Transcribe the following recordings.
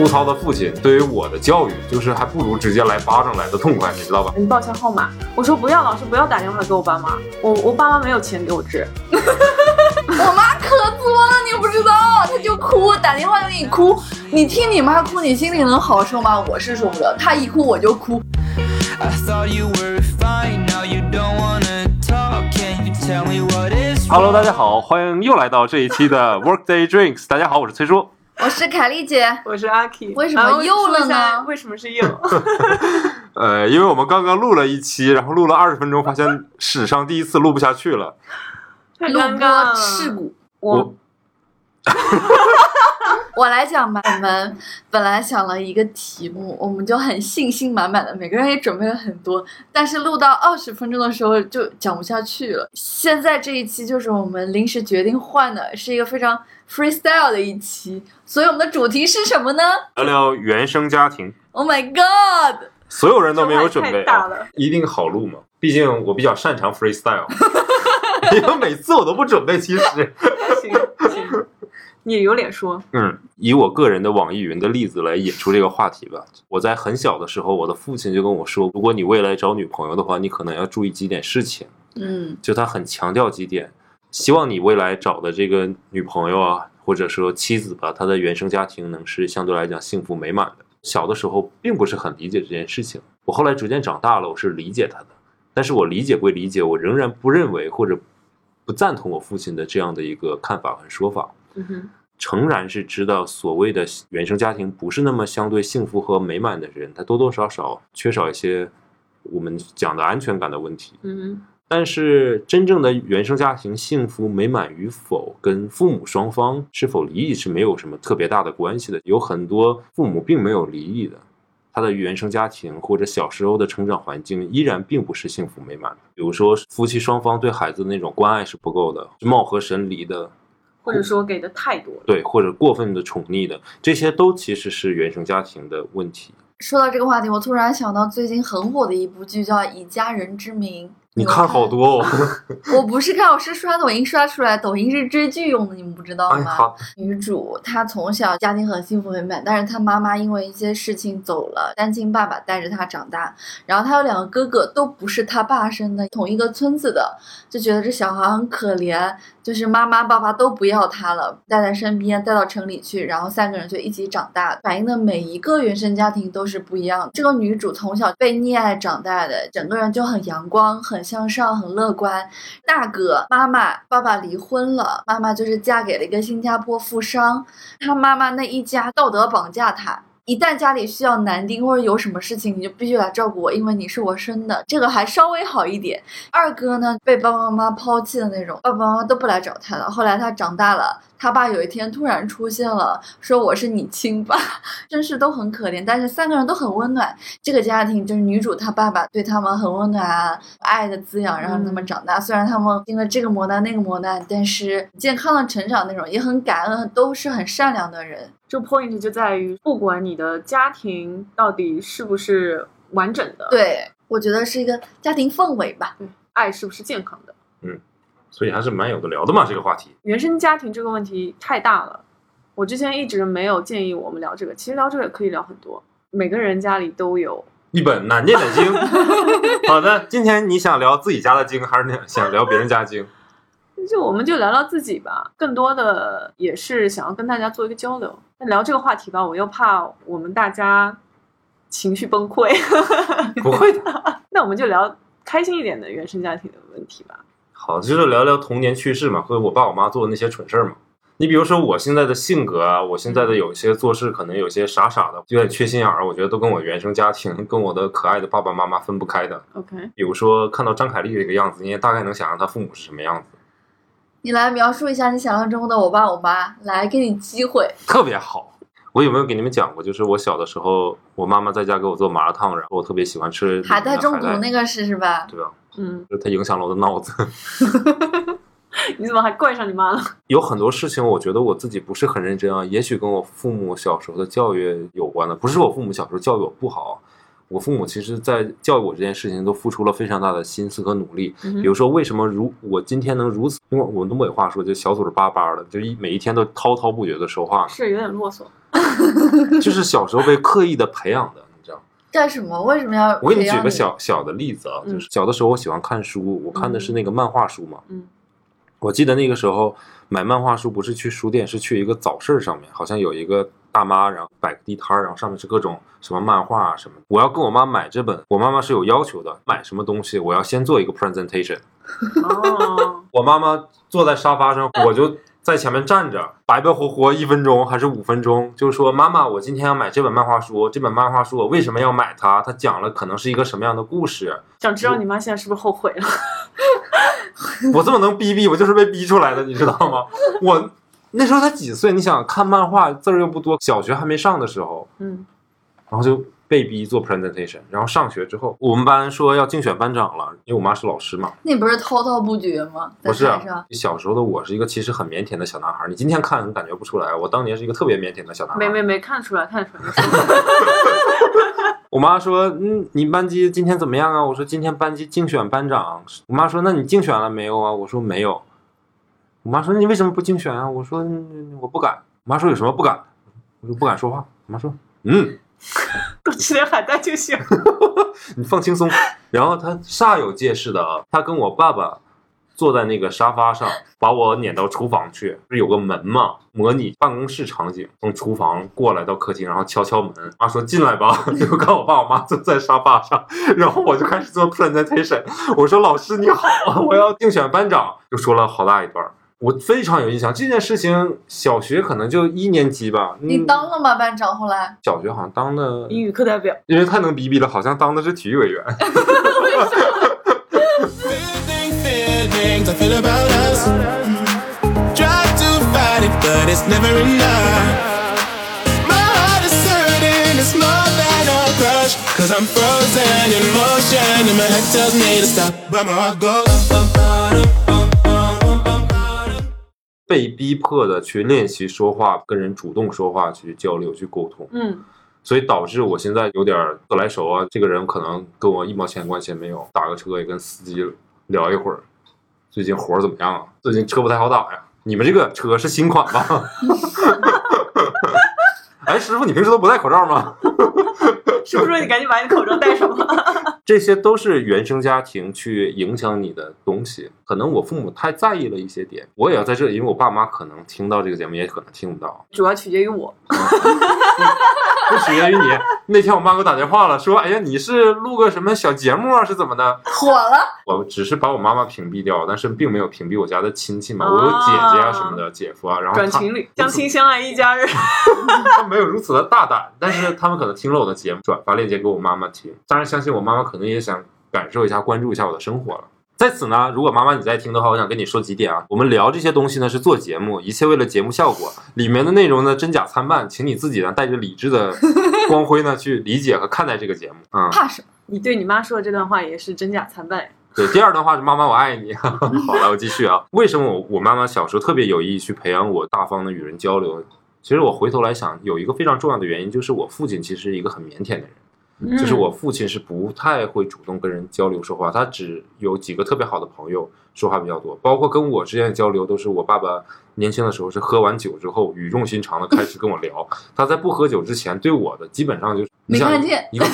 粗糙的父亲对于我的教育，就是还不如直接来巴掌来的痛快，你知道吧？你报下号码，我说不要，老师不要打电话给我爸妈，我我爸妈没有钱给我治。我妈可作了，你不知道，她就哭，打电话就给你哭。你听你妈哭，你心里能好受吗？我是受不了，她一哭我就哭。I thought you were fine, now you don't wanna talk. Can you tell me what is Hello，大家好，欢迎又来到这一期的 Workday Drinks。大家好，我是崔叔。我是凯丽姐，我是阿 K，为什么又了呢为什么是又？呃，因为我们刚刚录了一期，然后录了二十分钟，发现史上第一次录不下去了。太录播事故。我 我来讲吧，我们本来想了一个题目，我们就很信心满满的，每个人也准备了很多，但是录到二十分钟的时候就讲不下去了。现在这一期就是我们临时决定换的，是一个非常 freestyle 的一期，所以我们的主题是什么呢聊聊原生家庭，？Oh my god！所有人都没有准备一定好录嘛。毕竟我比较擅长 freestyle，因为每次我都不准备。其实，行行，你也有脸说，嗯，以我个人的网易云的例子来引出这个话题吧。我在很小的时候，我的父亲就跟我说，如果你未来找女朋友的话，你可能要注意几点事情。嗯就他很强调几点，希望你未来找的这个女朋友啊，或者说妻子吧，她的原生家庭能是相对来讲幸福美满的。小的时候并不是很理解这件事情，我后来逐渐长大了，我是理解他的，但是我理解归理解，我仍然不认为或者不赞同我父亲的这样的一个看法和说法。嗯哼，诚然是知道所谓的原生家庭不是那么相对幸福和美满的人，他多多少少缺少一些我们讲的安全感的问题。嗯哼，但是真正的原生家庭幸福美满与否，跟父母双方是否离异是没有什么特别大的关系的。有很多父母并没有离异的，他的原生家庭或者小时候的成长环境依然并不是幸福美满的。比如说，夫妻双方对孩子的那种关爱是不够的，是貌合神离的，或者说给的太多了。对，或者过分的宠溺的，这些都其实是原生家庭的问题。说到这个话题，我突然想到最近很火的一部剧叫《以家人之名》，你看好多哦，我不是看，我是刷抖音刷出来，抖音是追剧用的，你们不知道吗？哎，女主她从小家庭很幸福美满，但是她妈妈因为一些事情走了，单亲爸爸带着她长大，然后她有两个哥哥，都不是她爸生的，同一个村子的，就觉得这小孩很可怜，就是妈妈爸爸都不要她了，带在身边，带到城里去，然后三个人就一起长大，反映的每一个原生家庭都是不一样的。这个女主从小被溺爱长大的，整个人就很阳光、很向上、很乐观，大哥、妈妈、爸爸离婚了，妈妈就是嫁给了一个新加坡富商，他妈妈那一家道德绑架他。一旦家里需要男丁或者有什么事情，你就必须来照顾我，因为你是我生的，这个还稍微好一点。二哥呢，被爸爸妈妈抛弃的那种，爸爸妈妈都不来找他了。后来他长大了，他爸有一天突然出现了，说我是你亲爸，真是都很可怜，但是三个人都很温暖。这个家庭就是女主她爸爸对他们很温暖啊，爱的滋养，让他们长大。虽然他们经历这个磨难那个磨难，但是健康的成长那种，也很感恩，都是很善良的人。这个 point 就在于，不管你的家庭到底是不是完整的，，对，我觉得是一个家庭氛围吧。爱是不是健康的，所以还是蛮有的聊的嘛，这个话题。原生家庭这个问题太大了。我之前一直没有建议我们聊这个，其实聊这个可以聊很多。每个人家里都有，一本难念的经。好的，今天你想聊自己家的经，还是你想聊别人家经？就我们就聊聊自己吧，更多的也是想要跟大家做一个交流。那聊这个话题吧，我又怕我们大家情绪崩溃，不会的。那我们就聊开心一点的原生家庭的问题吧。好，就是聊聊童年趣事嘛，和我爸我妈做的那些蠢事儿嘛。你比如说我现在的性格啊，我现在的有些做事可能有些傻傻的，有点缺心眼儿，我觉得都跟我原生家庭、跟我的可爱的爸爸妈妈分不开的。OK，比如说看到张凯丽这个样子，你也大概能想象她父母是什么样子，你来描述一下你想象中的我爸我妈，来给你机会。特别好。我有没有给你们讲过？就是我小的时候，我妈妈在家给我做麻辣烫，然后我特别喜欢吃海带中毒那个是是吧？对吧？嗯，就它影响了我的脑子。你怎么还怪上你妈了？有很多事情，我觉得我自己不是很认真啊，也许跟我父母小时候的教育有关的。不是我父母小时候教育我不好，我父母其实在教育我这件事情都付出了非常大的心思和努力。嗯比如说，为什么如我今天能如此？因为我们东北话说，就小嘴儿巴巴的，就一每一天都滔滔不绝的说话。是有点啰嗦。就是小时候被刻意的培养的。干什么？为什么要？我给你举个小小的例子啊，嗯就是小的时候我喜欢看书，我看的是那个漫画书嘛。嗯我记得那个时候买漫画书不是去书店，是去一个早市上面，好像有一个大妈，然后摆个地摊儿，然后上面是各种什么漫画啊什么的。我要跟我妈买这本，我妈妈是有要求的，买什么东西我要先做一个 presentation。哦，我妈妈坐在沙发上，我就在前面站着，白白活活一分钟还是五分钟，就是说妈妈，我今天要买这本漫画书，这本漫画书我为什么要买它？它讲了可能是一个什么样的故事？想知道你妈现在是不是后悔了？我这么能逼逼，我就是被逼出来的，你知道吗？我那时候才几岁，你想看漫画字儿又不多，小学还没上的时候，嗯然后就被逼做 presentation，然后上学之后，我们班说要竞选班长了，因为我妈是老师嘛，你不是滔滔不绝吗？不是啊，小时候的我是一个其实很腼腆的小男孩，你今天看你感觉不出来，我当年是一个特别腼腆的小男孩。没没没看出来，看出来。我妈说：“嗯，你班级今天怎么样啊？”我说：“今天班级竞选班长。”我妈说：“那你竞选了没有啊？”我说：“没有。”我妈说：“你为什么不竞选啊？”我说：“嗯我不敢。”我妈说：“有什么不敢？”我说：“不敢说话。”我妈说：“嗯，多吃点海带就行。你放轻松。”然后他煞有介事的啊，她跟我爸爸坐在那个沙发上，把我撵到厨房去，不是有个门嘛，模拟办公室场景，从厨房过来到客厅，然后敲敲门。妈说进来吧，就看我爸我妈坐在沙发上，然后我就开始做 presentation。我说老师你好，我要竞选班长，就说了好大一段。我非常有印象，这件事情小学可能就一年级吧，你嗯当了吗？班长后来小学好像当的，英语课代表，因为太能逼逼了，好像当的是体育委员。被逼迫的去练习说话，跟人主动说话，去交流，去沟通，嗯，所以导致我现在有点儿自来熟啊。这个人可能跟我一毛钱关系也没有，打个车也跟司机聊一会儿，最近活儿怎么样啊？最近车不太好打呀。你们这个车是新款吧？哎，师傅，你平时都不戴口罩吗？是不是说你赶紧把你的口罩戴上吧？这些都是原生家庭去影响你的东西。可能我父母太在意了一些点，我也要在这里，因为我爸妈可能听到这个节目，也可能听不到。主要取决于我。不取决于你。那天我妈给我打电话了，说：“哎呀，你是录个什么小节目啊？是怎么的火了，？”我只是把我妈妈屏蔽掉，但是并没有屏蔽我家的亲戚嘛。啊我有姐姐啊什么的，姐夫啊，然后他转群里，相亲相爱一家人。他没有如此的大胆，但是他们可能听了我的节目，转发链接给我妈妈听。当然，相信我妈妈可能也想感受一下、关注一下我的生活了。在此呢，如果妈妈你在听的话，我想跟你说几点啊。我们聊这些东西呢是做节目，一切为了节目效果。里面的内容呢真假参半，请你自己呢带着理智的 光辉呢去理解和看待这个节目。嗯，怕什么？你对你妈说的这段话也是真假参半。对，第二段话是妈妈我爱你。好了，我继续啊。为什么我我妈妈小时候特别有意去培养我大方的与人交流？其实我回头来想，有一个非常重要的原因，就是我父亲其实是一个很腼腆的人。嗯就是我父亲是不太会主动跟人交流说话，他只有几个特别好的朋友说话比较多，包括跟我之间的交流都是我爸爸年轻的时候是喝完酒之后语重心长的开始跟我聊，他在不喝酒之前对我的基本上就是没看见一个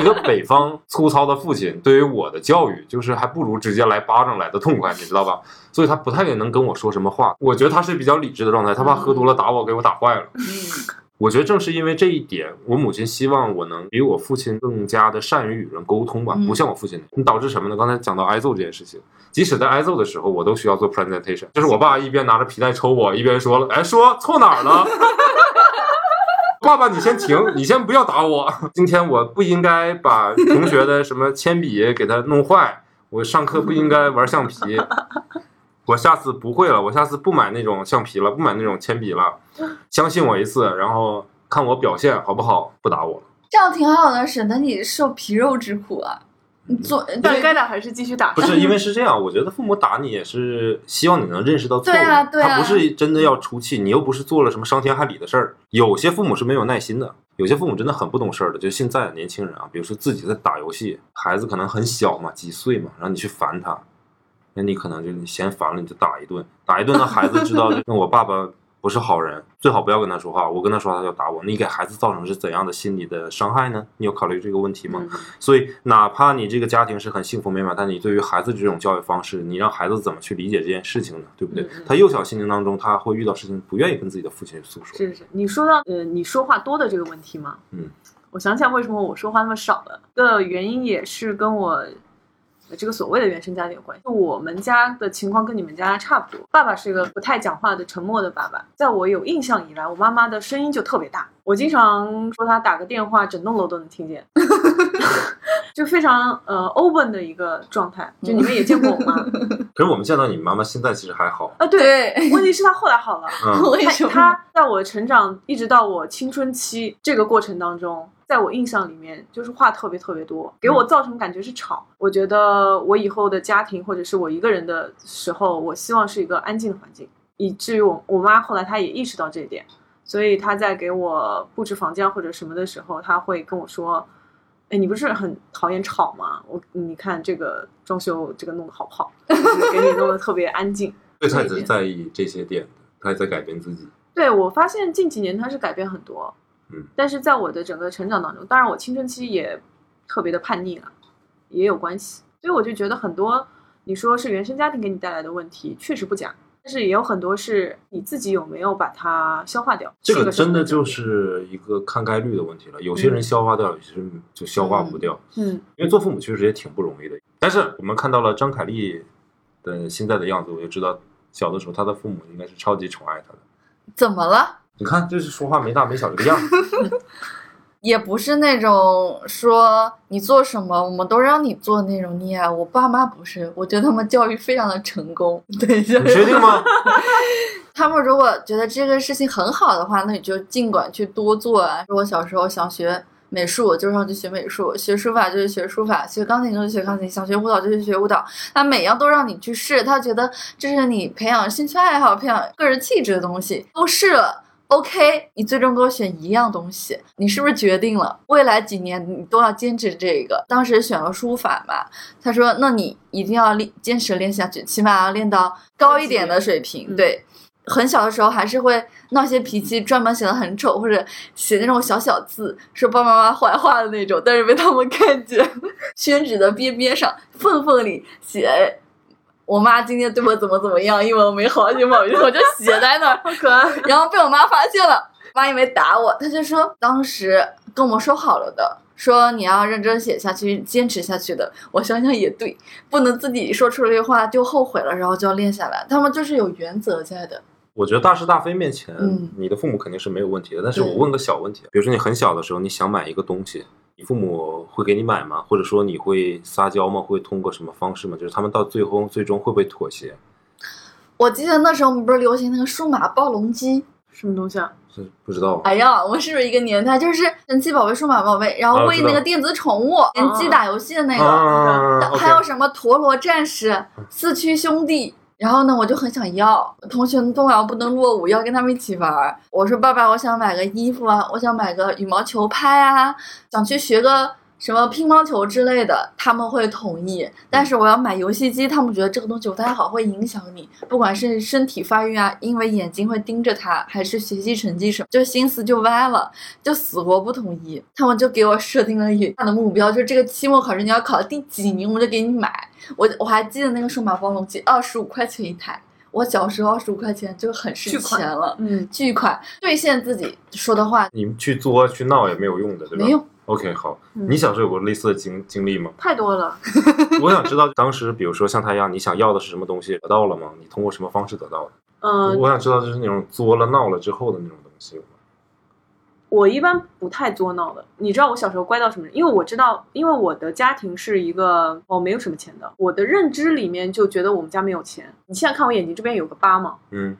一个北方粗糙的父亲对于我的教育就是还不如直接来巴掌来的痛快，你知道吧？所以他不太能跟我说什么话，我觉得他是比较理智的状态，他怕喝多了打我给我打坏了。嗯，我觉得正是因为这一点，我母亲希望我能比我父亲更加的善于与人沟通吧，嗯不像我父亲。你导致什么呢？刚才讲到挨揍这件事情，即使在挨揍的时候，我都需要做 presentation，就是我爸一边拿着皮带抽我，一边说了：“哎，说错哪儿了？” 爸爸，你先停，你先不要打我。今天我不应该把同学的什么铅笔给他弄坏，我上课不应该玩橡皮。我下次不会了，我下次不买那种橡皮了，不买那种铅笔了。相信我一次，然后看我表现好不好，不打我了。这样挺好的，省得你受皮肉之苦啊。你做但该打还是继续打。不是 因为是这样，我觉得父母打你也是希望你能认识到错误，对啊对啊他不是真的要出气，你又不是做了什么伤天害理的事儿。有些父母是没有耐心的，有些父母真的很不懂事儿的。就现在的年轻人啊，比如说自己在打游戏，孩子可能很小嘛，几岁嘛，然后你去烦他，那你可能就你嫌烦了，你就打一顿，打一顿，那孩子知道，那我爸爸不是好人，最好不要跟他说话。我跟他说话，他就打我。你给孩子造成是怎样的心理的伤害呢？你有考虑这个问题吗？嗯所以，哪怕你这个家庭是很幸福美满，但你对于孩子这种教育方式，你让孩子怎么去理解这件事情呢？对不对？他幼小心灵当中，他会遇到事情，不愿意跟自己的父亲诉说。是是是，你说到呃，你说话多的这个问题吗，嗯，我想起来为什么我说话那么少了，的原因也是跟我呃这个所谓的原生家庭有关系。就我们家的情况跟你们家差不多，爸爸是一个不太讲话的沉默的爸爸，在我有印象以来，我妈妈的声音就特别大，我经常说她打个电话，整栋楼都能听见。就非常呃 open 的一个状态，就你们也见过我妈可是我们见到你妈妈现在其实还好，啊？对，问题是她后来好了，嗯，为什么？他他在我成长一直到我青春期这个过程当中，在我印象里面就是话特别特别多，给我造成感觉是吵。我觉得我以后的家庭或者是我一个人的时候，我希望是一个安静的环境，以至于我我妈后来她也意识到这一点，所以她在给我布置房间或者什么的时候，她会跟我说。哎，你不是很讨厌吵吗？我你看这个装修，这个弄得好不好？给你弄得特别安静。对他也是在意这些点的，他也在改变自己。对我发现近几年他是改变很多，嗯，但是在我的整个成长当中，当然我青春期也特别的叛逆了，也有关系，所以我就觉得很多你说是原生家庭给你带来的问题，确实不假，但是也有很多是你自己有没有把它消化掉。这个真的就是一个看概率的问题了。有些人消化掉，有些人就消化不掉。嗯因为做父母确实也挺不容易的。但是我们看到了张凯丽的现在的样子，我就知道小的时候她的父母应该是超级宠爱她的。怎么了？你看，就是说话没大没小这个样子。也不是那种说你做什么我们都让你做那种溺爱。我爸妈不是，我觉得他们教育非常的成功。对，就你确定吗？他们如果觉得这个事情很好的话，那你就尽管去多做啊。我小时候想学美术，就上去学美术；学书法就是学书法；学钢琴就是学钢琴；想学舞蹈就是学舞蹈。他每样都让你去试，他觉得这是你培养兴趣爱好、培养个人气质的东西。都试了。OK，你最终给我选一样东西，你是不是决定了未来几年你都要坚持这个？当时选了书法嘛，他说那你一定要练，坚持练下去，起码要练到高一点的水平。嗯对，很小的时候还是会闹些脾气，专门写的很丑，或者写那种小小字，说爸爸妈妈坏话的那种，但是被他们看见，宣纸的边边上缝缝里写。我妈今天对我怎么怎么样，因为我没好，英 文我就写在那儿，好可爱。然后被我妈发现了，妈也没打我，她就说当时跟我们说好了的，说你要认真写下去，坚持下去的。我想想也对，不能自己说出这句话就后悔了，然后就要练下来。他们就是有原则在的。我觉得大是大非面前，嗯你的父母肯定是没有问题的。但是我问个小问题，比如说你很小的时候，你想买一个东西，你父母会给你买吗？或者说你会撒娇吗？会通过什么方式吗？就是他们到最后最终会不会妥协？我记得那时候我们不是流行那个数码暴龙机？什么东西啊？是不知道。哎呀，我们是不是一个年代？就是神奇宝贝、数码宝贝，然后喂那个电子宠物，联机打游戏的那个。啊还有什么陀螺战士、四驱兄弟。然后呢，我就很想要，同学们都好像不能落伍，要跟他们一起玩。我说爸爸，我想买个衣服啊，我想买个羽毛球拍啊，想去学个什么乒乓球之类的，他们会同意。但是我要买游戏机，他们觉得这个东西不太好，会影响你，不管是身体发育啊，因为眼睛会盯着它，还是学习成绩什么，就心思就歪了，就死活不同意。他们就给我设定了远大的目标，就是这个期末考试你要考第几名，我就给你买。我我还记得那个数码暴龙机，二十五块钱一台。我小时候二十五块钱就很是钱了，嗯，巨款兑现自己说的话你去作去闹也没有用的，对吧？没用。OK，好，嗯你小时候有过类似的经经历吗？太多了。我想知道当时，比如说像他一样，你想要的是什么东西，得到了吗？你通过什么方式得到的？嗯、我想知道就是那种作了闹了之后的那种东西有吗。我一般不太作闹的。你知道我小时候乖到什么？因为我知道，因为我的家庭是一个哦没有什么钱的，我的认知里面就觉得我们家没有钱。你现在看我眼睛这边有个疤吗？嗯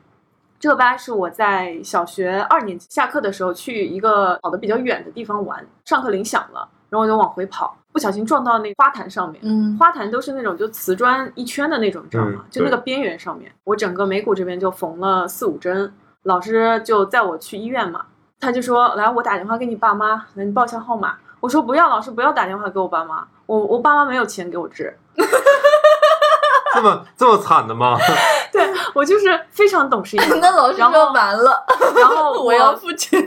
这个疤是我在小学二年级下课的时候去一个跑得比较远的地方玩，上课铃响了，然后我就往回跑，不小心撞到那个花坛上面。嗯，花坛都是那种就瓷砖一圈的那种，你知道吗？嗯就那个边缘上面，我整个眉骨这边就缝了四五针。老师就载我去医院嘛，他就说：“来，我打电话给你爸妈，来你报一下号码。”我说：“不要，老师不要打电话给我爸妈，我我爸妈没有钱给我治。”所这么这么惨的吗？对我就是非常懂事一个 那老师然后说完了，然后 我要付钱。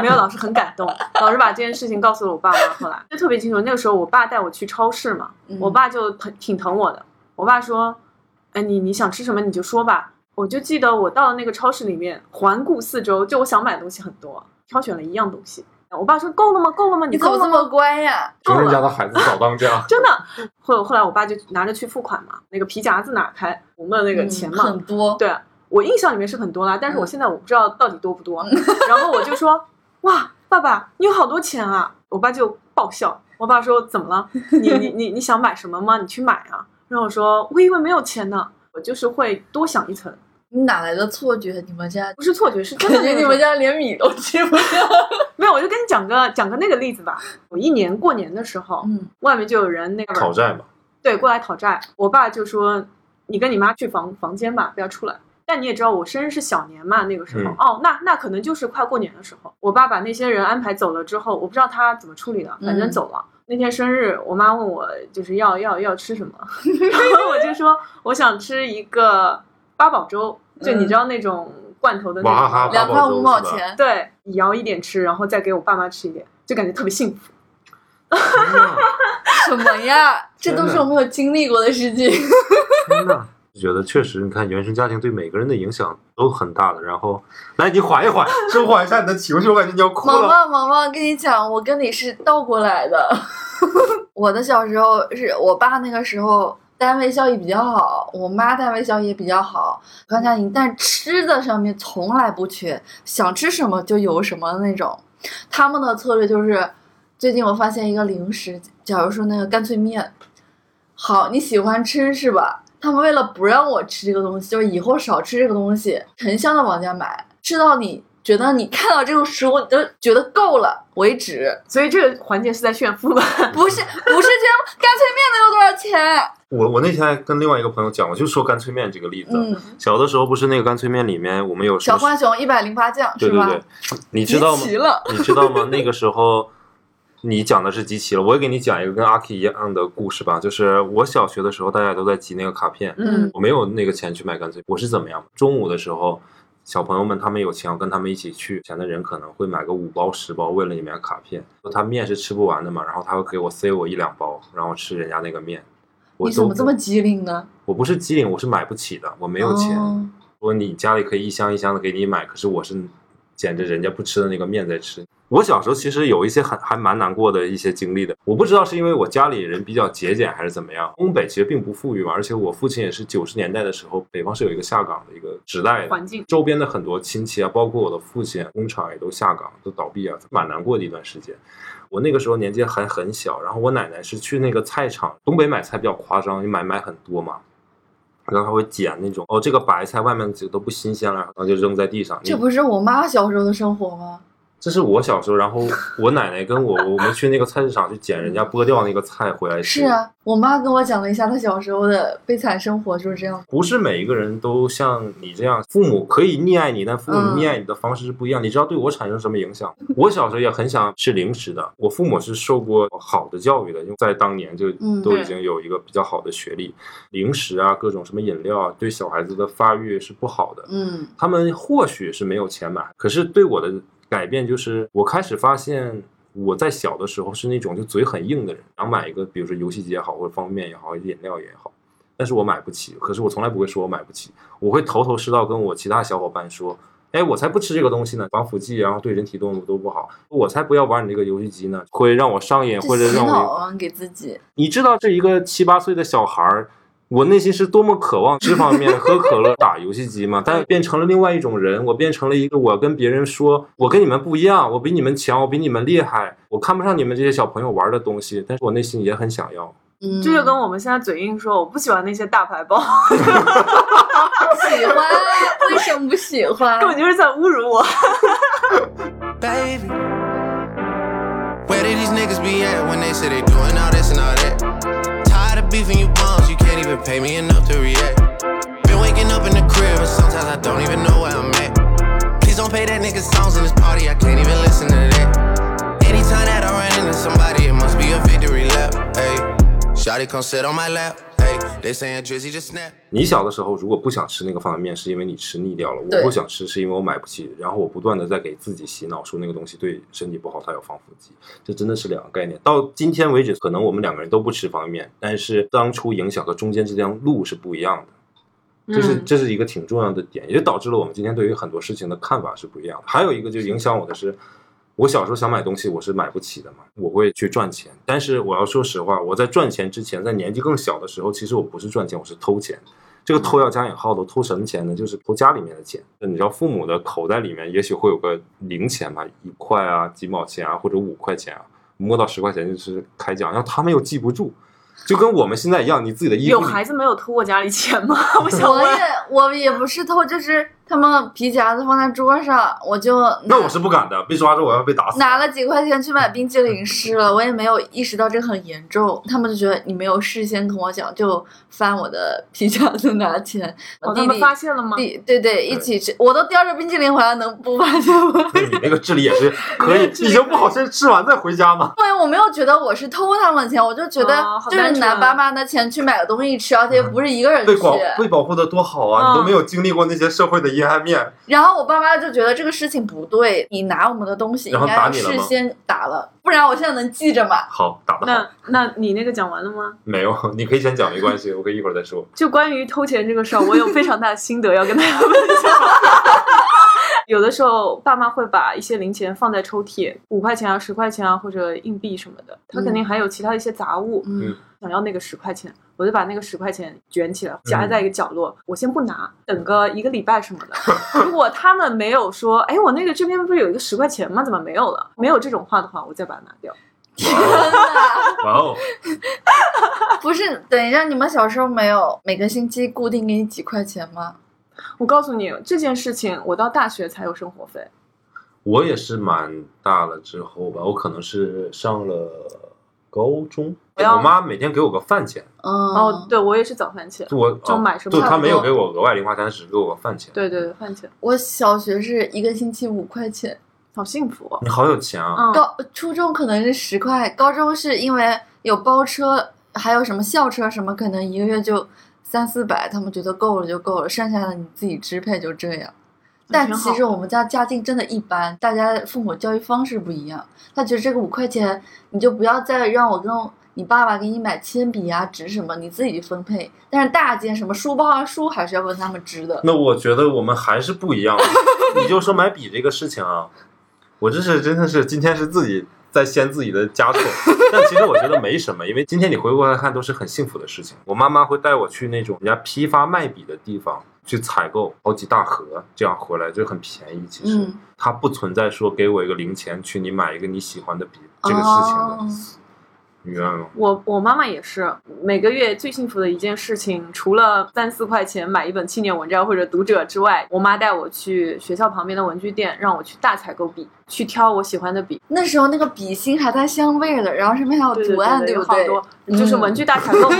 没有老师很感动，老师把这件事情告诉了我爸妈。后来就特别清楚，那个时候我爸带我去超市嘛，嗯我爸就疼挺疼我的。我爸说：“哎，你你想吃什么你就说吧。”我就记得我到了那个超市里面，环顾四周，就我想买的东西很多，挑选了一样东西。我爸说：“够了吗？够了吗？你怎么这么乖呀？穷人家的孩子早当家？”。真的。后后来我爸就拿着去付款嘛，那个皮夹子拿开，我们的那个钱嘛，嗯很多。对我印象里面是很多啦，但是我嗯现在我不知道到底多不多。然后我就说：“哇，爸爸，你有好多钱啊！”我爸就爆笑。我爸说：“怎么了？你你你你想买什么吗？你去买啊！”然后我说：“我以为没有钱呢。”我就是会多想一层，你哪来的错觉？你们家不是错觉，是真的感觉你们家连米都吃不上。没有。我就跟你讲个讲个那个例子吧。我一年过年的时候，嗯外面就有人那个讨债嘛，对，过来讨债。我爸就说：“你跟你妈去房房间吧，不要出来。”但你也知道，我生日是小年嘛，那个时候，嗯哦，那那可能就是快过年的时候。我爸把那些人安排走了之后，我不知道他怎么处理的，反正嗯走了。那天生日，我妈问我就是要要要吃什么，然后我就说我想吃一个八宝粥，就你知道那种罐头的那娃哈种，两块五毛钱，对，舀一点吃，然后再给我爸妈吃一点，就感觉特别幸福。什么呀？这都是我没有经历过的事情。真的，就觉得确实，你看原生家庭对每个人的影响都很大的。然后，来，你缓一缓，舒缓一下你的情绪，我感觉你要哭了。毛毛毛毛，跟你讲，我跟你是倒过来的。我的小时候是我爸那个时候单位效益比较好，我妈单位效益也比较好，宽家庭，但吃的上面从来不缺，想吃什么就有什么那种。他们的策略就是，最近我发现一个零食，假如说那个干脆面，好，你喜欢吃是吧？他们为了不让我吃这个东西，就是以后少吃这个东西，沉香的往家买，吃到你觉得你看到这个食物你都觉得够了为止。所以这个环节是在炫富吧？不是不是这样，干脆面能有多少钱？我我那天还跟另外一个朋友讲，我就说干脆面这个例子。嗯，小的时候不是那个干脆面里面我们有小浣熊一百零八将？对对对，你知道吗？你知道吗？那个时候你讲的是集齐了，我也给你讲一个跟阿 K 一样的故事吧。就是我小学的时候，大家都在集那个卡片，嗯我没有那个钱去买干脆，我是怎么样？中午的时候。小朋友们他们有钱，我跟他们一起去，钱的人可能会买个五包十包，为了里面卡片。他面是吃不完的嘛，然后他会给我塞我一两包，然后吃人家那个面。我你怎么这么机灵呢？我不是机灵，我是买不起的，我没有钱。哦说你家里可以一箱一箱的给你买，可是我是捡着人家不吃的那个面在吃。我小时候其实有一些很还蛮难过的一些经历的，我不知道是因为我家里人比较节俭还是怎么样。东北其实并不富裕嘛，而且我父亲也是九十年代的时候，北方是有一个下岗的一个时代的，环境周边的很多亲戚啊，包括我的父亲，工厂也都下岗，都倒闭啊，蛮难过的一段时间。我那个时候年纪还很小，然后我奶奶是去那个菜场，东北买菜比较夸张，你买买很多嘛，然后她会捡那种哦，这个白菜外面这个都不新鲜了，然后就扔在地上。这不是我妈小时候的生活吗？这是我小时候，然后我奶奶跟我，我们去那个菜市场去捡人家剥掉那个菜回来吃。是，啊，我妈跟我讲了一下她小时候的悲惨生活，就是这样。不是每一个人都像你这样，父母可以溺爱你，但父母嗯溺爱你的方式是不一样。你知道对我产生什么影响？我小时候也很想吃零食的，我父母是受过好的教育的，因为在当年就嗯都已经有一个比较好的学历。零食啊，各种什么饮料啊，对小孩子的发育是不好的。嗯他们或许是没有钱买，可是对我的改变就是，我开始发现我在小的时候是那种就嘴很硬的人，想买一个，比如说游戏机也好，或者方便面也好，饮料也好，但是我买不起。可是我从来不会说我买不起，我会头头是道跟我其他小伙伴说。哎，我才不吃这个东西呢，防腐剂，然后对人体动物都不好。我才不要玩你这个游戏机呢，会让我上瘾，或者让我。给自己。你知道，这一个七八岁的小孩儿，我内心是多么渴望吃方便面、喝可乐、打游戏机吗？但变成了另外一种人，我变成了一个我跟别人说，我跟你们不一样，我比你们强，我比你们厉害，我看不上你们这些小朋友玩的东西，但是我内心也很想要。嗯，这就跟我们现在嘴硬说我不喜欢那些大牌包，喜欢，为什么不喜欢？根本就是在侮辱我。baby. Where did these niggas be at when they say they doing all this and all that? Beefing you bums, you can't even pay me enough to react. Been waking up in the crib, and sometimes I don't even know where I'm at. Please don't pay that nigga songs in this party, I can't even listen to that. Anytime that I run into somebody, it must be a victory lap. Hey, 你小的时候如果不想吃那个方便面，是因为你吃腻掉了；我不想吃，是因为我买不起。然后我不断的在给自己洗脑，说那个东西对身体不好，它有防腐剂。这真的是两个概念。到今天为止，可能我们两个人都不吃方便面，但是当初影响和中间这条路是不一样的。这是嗯这是一个挺重要的点，也导致了我们今天对于很多事情的看法是不一样的。还有一个就影响我的是，我小时候想买东西我是买不起的嘛，我会去赚钱。但是我要说实话，我在赚钱之前，在年纪更小的时候，其实我不是赚钱，我是偷钱。这个偷要加引号的，偷什么钱呢？就是偷家里面的钱。你知道，父母的口袋里面也许会有个零钱吧，一块啊、几毛钱啊，或者五块钱啊，摸到十块钱就是开奖，然后他们又记不住，就跟我们现在一样，你自己的衣服有孩子没有偷过家里钱吗？我想问。我也我也不是偷，就是他们皮夹子放在桌上，我就那我是不敢的，被抓住我要被打死。拿了几块钱去买冰淇淋吃了，我也没有意识到这很严重。他们就觉得你没有事先跟我讲，就翻我的皮夹子拿钱。他们发现了吗？弟对对一起吃，我都叼着冰淇淋回来，能不发现吗？你那个智力也是可以，你就不好先吃完再回家吗？因为我没有觉得我是偷他们钱，我就觉得就是拿爸妈的钱去买个东西吃，而且不是一个人去。被保被保护的多好啊！嗯你都没有经历过那些社会的阴暗面。然后我爸妈就觉得这个事情不对，你拿我们的东西然后应该要打你了吗事先打了，不然我现在能记着吗。好，打得好。那那你那个讲完了吗？没有，你可以先讲，没关系，我可以一会儿再说。就关于偷钱这个事儿，我有非常大的心得要跟大家分享。有的时候，爸妈会把一些零钱放在抽屉，五块钱啊、十块钱啊，或者硬币什么的，他肯定还有其他一些杂物。嗯想要那个十块钱，我就把那个十块钱卷起来，夹在一个角落。我先不拿，等个一个礼拜什么的。如果他们没有说，哎，我那个这边不是有一个十块钱吗？怎么没有了？没有这种话的话，我再把它拿掉。哇哦，不是，等一下，你们小时候没有每个星期固定给你几块钱吗？我告诉你这件事情，我到大学才有生活费。我也是蛮大了之后吧，我可能是上了高中，我妈每天给我个饭钱，嗯，哦，对我也是早饭钱。就我就买什么对她没有给我额外零花钱，只给我个饭钱。对对对，饭钱，我小学是一个星期五块钱，好幸福、哦。你好有钱啊！嗯，高初中可能是十块，高中是因为有包车，还有什么校车什么，可能一个月就三四百，他们觉得够了就够了，剩下的你自己支配，就这样。但其实我们家家境真的一般，大家父母教育方式不一样。他觉得这个五块钱，你就不要再让我跟你爸爸给你买铅笔啊、纸什么，你自己去分配。但是大件什么书包啊、书还是要问他们支的。那我觉得我们还是不一样。你就说买笔这个事情啊，我这是真的是今天是自己在掀自己的枷锁，但其实我觉得没什么，因为今天你回过来看都是很幸福的事情。我妈妈会带我去那种人家批发卖笔的地方去采购好几大盒，这样回来就很便宜。其实、嗯它不存在说给我一个零钱去你买一个你喜欢的笔这个事情的，哦你明白吗？我我妈妈也是，每个月最幸福的一件事情，除了三四块钱买一本青年文摘或者读者之外，我妈带我去学校旁边的文具店，让我去大采购笔，去挑我喜欢的笔。那时候那个笔芯还带香味的，然后上面还有对对图案，对对，不对？有好多，就是文具大采购嘛，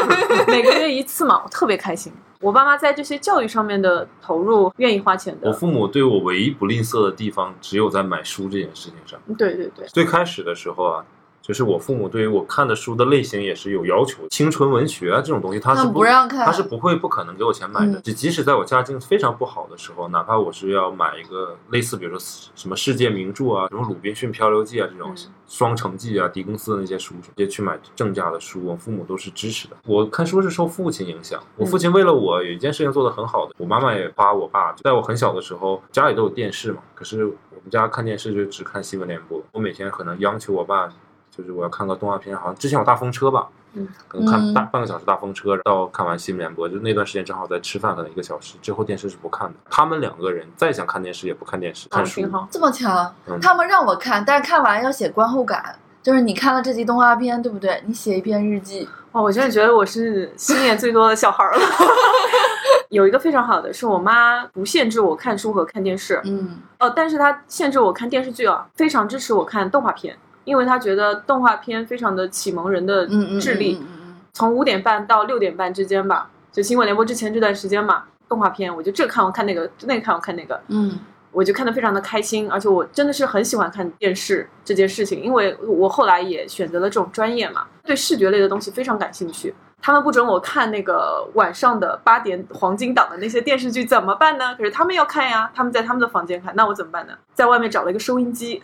每个月一次嘛，我特别开心。我爸妈在这些教育上面的投入，愿意花钱的。我父母对我唯一不吝啬的地方，只有在买书这件事情上。对对对，最开始的时候啊，就是我父母对于我看的书的类型也是有要求，青春文学啊这种东西，他是不不让看他是不会不可能给我钱买的。嗯就即使在我家境非常不好的时候，哪怕我是要买一个类似，比如说什么世界名著啊，什么《鲁滨逊漂流记》啊这种嗯双城记啊、狄更斯的那些书，直接去买正价的书，我父母都是支持的。我看书是受父亲影响，我父亲为了我有一件事情做得很好的，我妈妈也夸我爸，就在我很小的时候，家里都有电视嘛，可是我们家看电视就只看新闻联播，我每天可能央求我爸。就是我要看个动画片，好像之前有大风车吧，嗯，可能看嗯大半个小时大风车，到看完新闻联播，就那段时间正好在吃饭，可能一个小时之后电视是不看的。他们两个人再想看电视也不看电视，啊，看书。这么强嗯，他们让我看，但是看完要写观后感，就是你看了这集动画片，对不对？你写一篇日记。哇，我真的觉得我是心眼最多的小孩儿了。有一个非常好的是我妈不限制我看书和看电视，嗯哦，但是她限制我看电视剧啊，非常支持我看动画片，因为他觉得动画片非常的启蒙人的智力。嗯嗯从五点半到六点半之间吧，就新闻联播之前这段时间嘛，动画片我就这看我看那个，那个看我看那个，嗯我就看得非常的开心，而且我真的是很喜欢看电视这件事情，因为我后来也选择了这种专业嘛，对视觉类的东西非常感兴趣。他们不准我看那个晚上的八点黄金档的那些电视剧，怎么办呢？可是他们要看呀，他们在他们的房间看，那我怎么办呢？在外面找了一个收音机，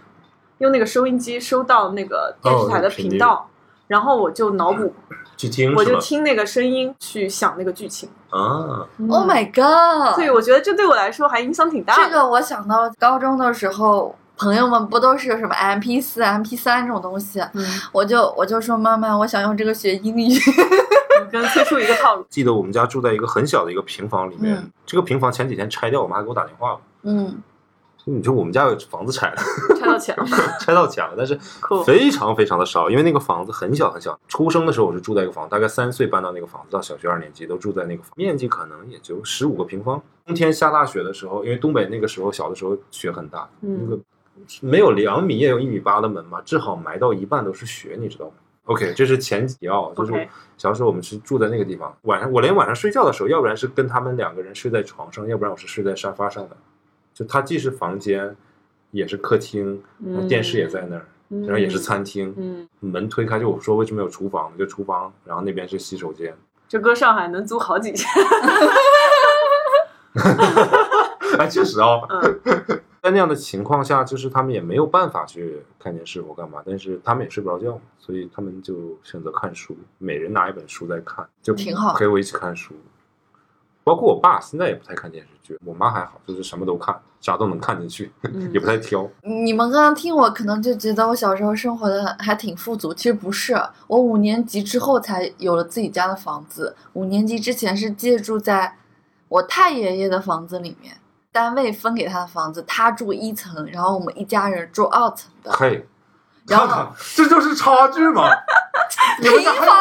用那个收音机收到那个电视台的哦频道，然后我就脑补，去听我就？听那个声音去想那个剧情。啊，Oh my god！对，我觉得这对我来说还影响挺大的。这个我想到高中的时候，朋友们不都是有什么 MP 四、MP 三这种东西，嗯，我就我就说妈妈，我想用这个学英语。跟崔叔一个套路。记得我们家住在一个很小的一个平房里面，嗯这个平房前几天拆掉，我妈给我打电话了。嗯，你说我们家有房子拆了，拆到钱了，拆到墙了，但是非常非常的少，因为那个房子很小很小。出生的时候我是住在一个房，大概三岁搬到那个房子，到小学二年级都住在那个房，面积可能也就十五个平方。冬天下大雪的时候，因为东北那个时候小的时候雪很大，嗯那个没有两米也有一米八的门嘛，正好埋到一半都是雪，你知道吗？OK，这是前几啊，就是小时候我们是住在那个地方，晚上我连晚上睡觉的时候，要不然是跟他们两个人睡在床上，要不然我是睡在沙发上的。就它既是房间，也是客厅，然后电视也在那儿，嗯然后也是餐厅。嗯，门推开，就我说为什么有厨房？就厨房，然后那边是洗手间。这搁上海能租好几间。哎，确实哦，嗯，在那样的情况下，就是他们也没有办法去看电视或干嘛，但是他们也睡不着觉，所以他们就选择看书，每人拿一本书在看，就挺好陪我一起看书。包括我爸现在也不太看电视剧，我妈还好，就是什么都看，啥都能看进去，嗯 也不太挑。你们刚刚听我，可能就觉得我小时候生活的还挺富足，其实不是。我五年级之后才有了自己家的房子，五年级之前是借住在我太爷爷的房子里面，单位分给他的房子，他住一层，然后我们一家人住二层的嘿，然后看看，这就是差距嘛！你们平家还房，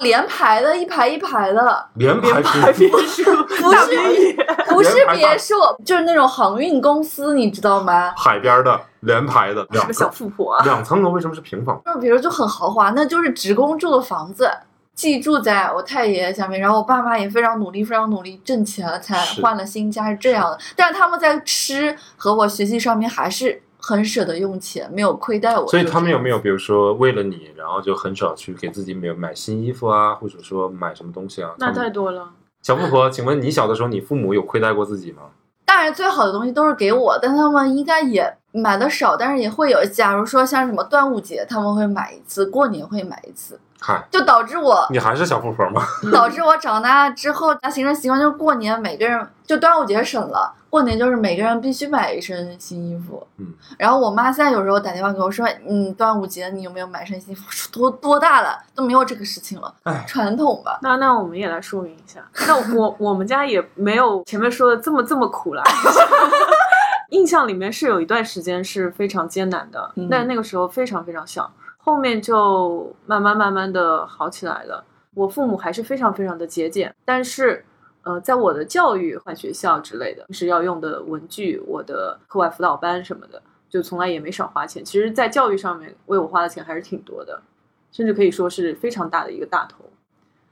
连排的，一排一排的，连排还别墅，不是 不是别墅，就是那种航运公司，你知道吗？海边的连排的是两个小，富婆啊。两层楼为什么是平房？那比如就很豪华，那就是职工住的房子，寄住在我太爷爷下面，然后我爸妈也非常努力，非常努力挣钱了，才换了新家，是这样的。但是他们在吃和我学习上面还是很舍得用钱，没有亏待我。所以他们有有？没有，比如说为了你，然后就很少去给自己买买新衣服啊，或者说买什么东西啊？那太多了。小富婆，请问你小的时候，你父母有亏待过自己吗？当然，最好的东西都是给我，但他们应该也买的少，但是也会有。假如说像什么端午节，他们会买一次，过年会买一次，嗨，就导致我你还是小富婆吗？导致我长大之后，他形成习惯，就是过年每个人就端午节省了，过年就是每个人必须买一身新衣服。嗯，然后我妈现在有时候打电话给我说，嗯，端午节你有没有买身新衣服？我说多多大了都没有这个事情了哎，传统吧。那那我们也来说明一下，那我我们家也没有前面说的这么这么苦啦。印象里面是有一段时间是非常艰难的，嗯但那个时候非常非常小，后面就慢慢慢慢的好起来了。我父母还是非常非常的节俭，但是呃，在我的教育换学校之类的，平时要用的文具，我的课外辅导班什么的，就从来也没少花钱。其实，在教育上面为我花的钱还是挺多的，甚至可以说是非常大的一个大头。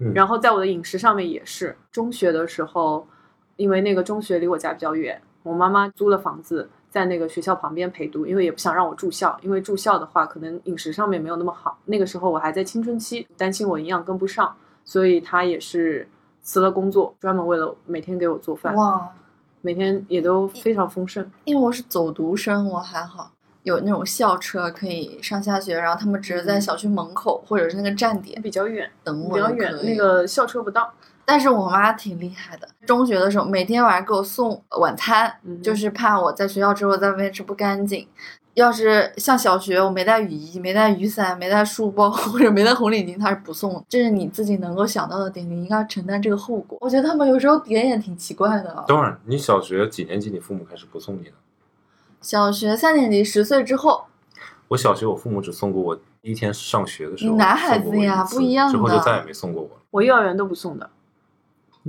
嗯然后在我的饮食上面也是，中学的时候，因为那个中学离我家比较远，我妈妈租了房子在那个学校旁边陪读，因为也不想让我住校，因为住校的话可能饮食上面没有那么好。那个时候我还在青春期，担心我营养跟不上，所以她也是辞了工作，专门为了每天给我做饭，哇，每天也都非常丰盛。因为我是走读生，我还好。有那种校车可以上下学，然后他们只是在小区门口、或者是那个站点比较远，等我比较远，那个校车不到。但是我妈挺厉害的，中学的时候每天晚上给我送晚餐，嗯就是怕我在学校之后在外面吃不干净。要是像小学，我没带雨衣、没带雨伞、没带书包 或者没带红领巾，他是不送的。这是你自己能够想到的点，你应该承担这个后果。我觉得他们有时候点也挺奇怪的啊。等会儿，你小学几年级？你父母开始不送你的？小学三年级十岁之后，我小学我父母只送过我第一天上学的时候，你男孩子呀不一样的之后就再也没送过我了。我幼儿园都不送的，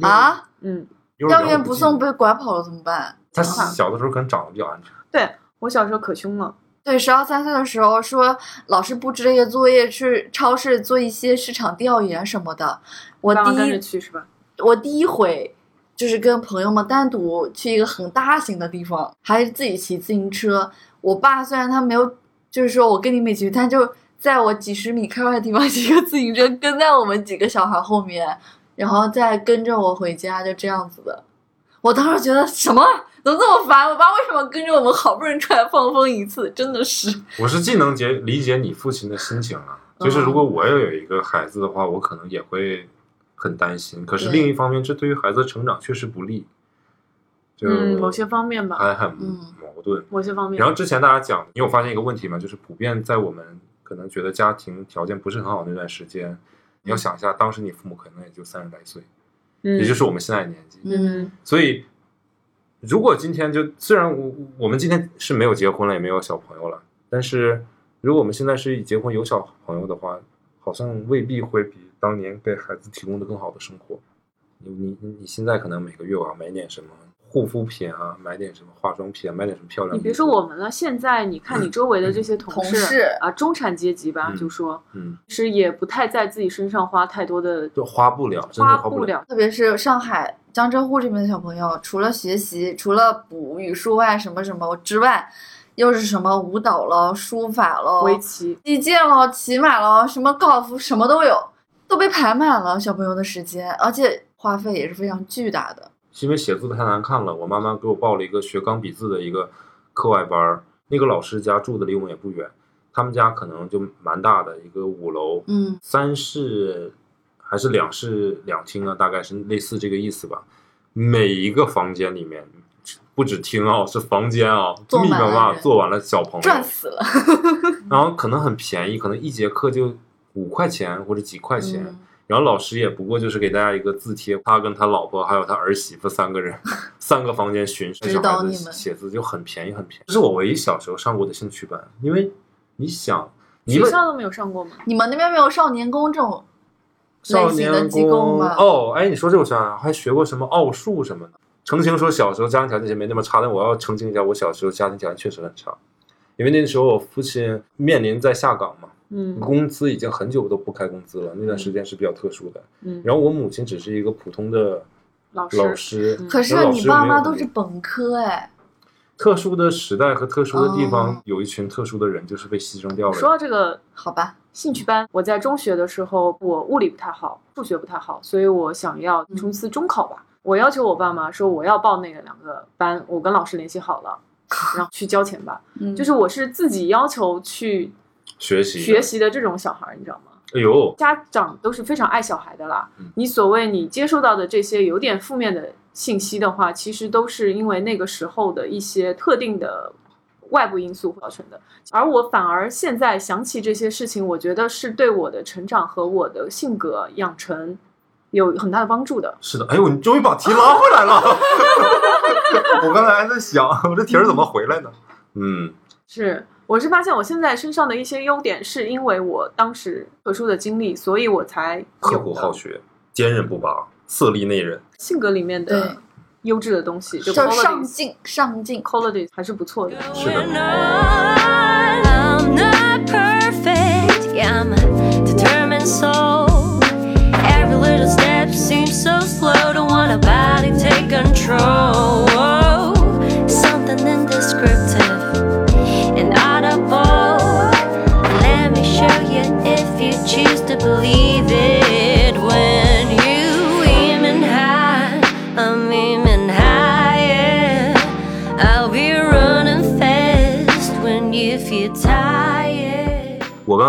啊，嗯，幼幼儿园不送被拐跑了怎么办？他小的时候可能长得比较安全。对我小时候可凶了。对，十二三岁的时候说老师布置了一个作业，去超市做一些市场调研什么的。我第一去是吧？我第一回就是跟朋友们单独去一个很大型的地方，还是自己骑自行车。我爸虽然他没有，就是说我跟你们一起去，他就在我几十米开外的地方 骑个自行车，跟在我们几个小孩后面，然后再跟着我回家，就这样子的。我当时觉得什么怎么这么烦？我爸为什么跟着我们好不容易出来放风一次？真的是，我是既能解理解你父亲的心情啊，就是如果我要有一个孩子的话，我可能也会很担心。可是另一方面，这对于孩子的成长确实不利，就嗯，某些方面吧，还很嗯矛盾。某些方面然。后之前大家讲，你有发现一个问题吗？就是普遍在我们可能觉得家庭条件不是很好那段时间，你要想一下，当时你父母可能也就三十来岁，嗯，也就是我们现在的年纪。嗯所以，如果今天就虽然我我们今天是没有结婚了，也没有小朋友了，但是如果我们现在是已结婚有小朋友的话，好像未必会比当年给孩子提供的更好的生活。你你你你现在可能每个月我要买点什么护肤品啊，买点什么化妆品啊，买点什么漂亮的。你别说我们了，现在你看你周围的这些同同事啊，中产阶级吧，嗯就说嗯，其实也不太在自己身上花太多的，就花不了，真的花花不了。了。特别是上海江浙沪这边的小朋友，除了学习，除了补语数外什么什么之外，又是什么舞蹈了、书法了、围棋，击剑了、骑马了，什么高尔夫什么都有，都被排满了小朋友的时间，而且花费也是非常巨大的。是因为写字太难看了，我妈妈给我报了一个学钢笔字的一个课外班儿。那个老师家住的离我们也不远，他们家可能就蛮大的一个五楼，嗯三室还是两室两厅啊，大概是类似这个意思吧。每一个房间里面，不止厅啊，是房间啊，坐密密麻麻坐完了小朋友，赚死了。然后可能很便宜，可能一节课就五块钱或者几块钱。嗯然后老师也不过就是给大家一个字帖，他跟他老婆还有他儿媳妇三个人，三个房间巡视指小孩子导你们写字就很便宜很便宜。这是我唯一小时候上过的兴趣班，因为你想，你们学校都没有上过吗？你们那边没有少年宫这种少类型的年机构宫吗？哦，哎，你说这我想想，还学过什么奥数什么的。澄清说小时候家庭条件没那么差，但我要澄清一下，我小时候家庭条件确实很差，因为那时候我父亲面临在下岗嘛，嗯工资已经很久都不开工资了，那段时间是比较特殊的。嗯，然后我母亲只是一个普通的老师老师，嗯可是你爸妈都是本科哎，特殊的时代和特殊的地方哦，有一群特殊的人就是被牺牲掉了。说到这个好吧，兴趣班，我在中学的时候，我物理不太好，数学不太好，所以我想要冲刺中考吧。我要求我爸妈说我要报那个两个班，我跟老师联系好了，然后去交钱吧。嗯，就是我是自己要求去学习学，习的这种小孩儿，你知道吗？哎呦，家长都是非常爱小孩的啦嗯。你所谓你接受到的这些有点负面的信息的话，其实都是因为那个时候的一些特定的外部因素造成的。而我反而现在想起这些事情，我觉得是对我的成长和我的性格养成有很大的帮助的。是的，哎呦，你终于把题拉回来了。我刚才还在想，我这题儿怎么回来呢？嗯，是，我是发现我现在身上的一些优点，是因为我当时特殊的经历，所以我才刻苦好学，坚韧不拔，色厉内荏。性格里面的优质的东西，就叫上 qualities 进上进。qualities 还是不错的。是的 I'm not perfect, yeah, I'm a determined soul. Every little step seems so slow, don't want a body take control.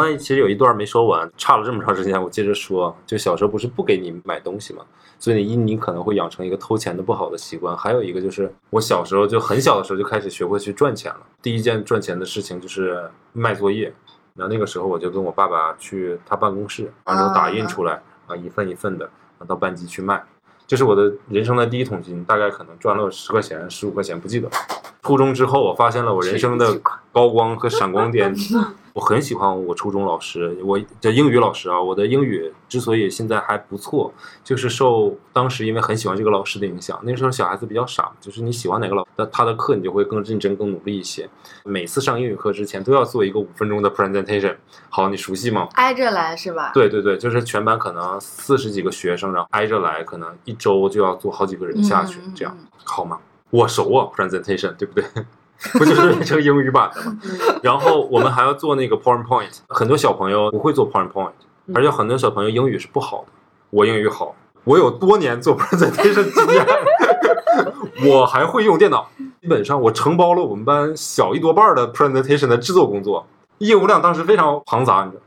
刚才其实有一段没说完，差了这么长时间，我接着说。就小时候不是不给你买东西嘛，所以你你可能会养成一个偷钱的不好的习惯。还有一个就是，我小时候就很小的时候就开始学会去赚钱了。第一件赚钱的事情就是卖作业。然后那个时候我就跟我爸爸去他办公室，然后打印出来啊一份一份的，到班级去卖。这是我的人生的第一桶金，大概可能赚了十块钱、十五块钱，不记得了。初中之后，我发现了我人生的高光和闪光点。我很喜欢我初中老师，我的英语老师啊，我的英语之所以现在还不错，就是受当时因为很喜欢这个老师的影响。那时候小孩子比较傻，就是你喜欢哪个老，那他的课你就会更认真、更努力一些。每次上英语课之前都要做一个五分钟的 presentation。好，你熟悉吗？挨着来是吧？对对对，就是全班可能四十几个学生，然后挨着来，可能一周就要做好几个人下去，这样好吗？我熟啊，presentation，对不对？不就是 变成英语版的吗？然后我们还要做那个 PowerPoint，很多小朋友不会做 PowerPoint，而且很多小朋友英语是不好的。我英语好，我有多年做 presentation 经验，我还会用电脑。基本上我承包了我们班小一多半的 presentation 的制作工作，业务量当时非常庞杂，你知道。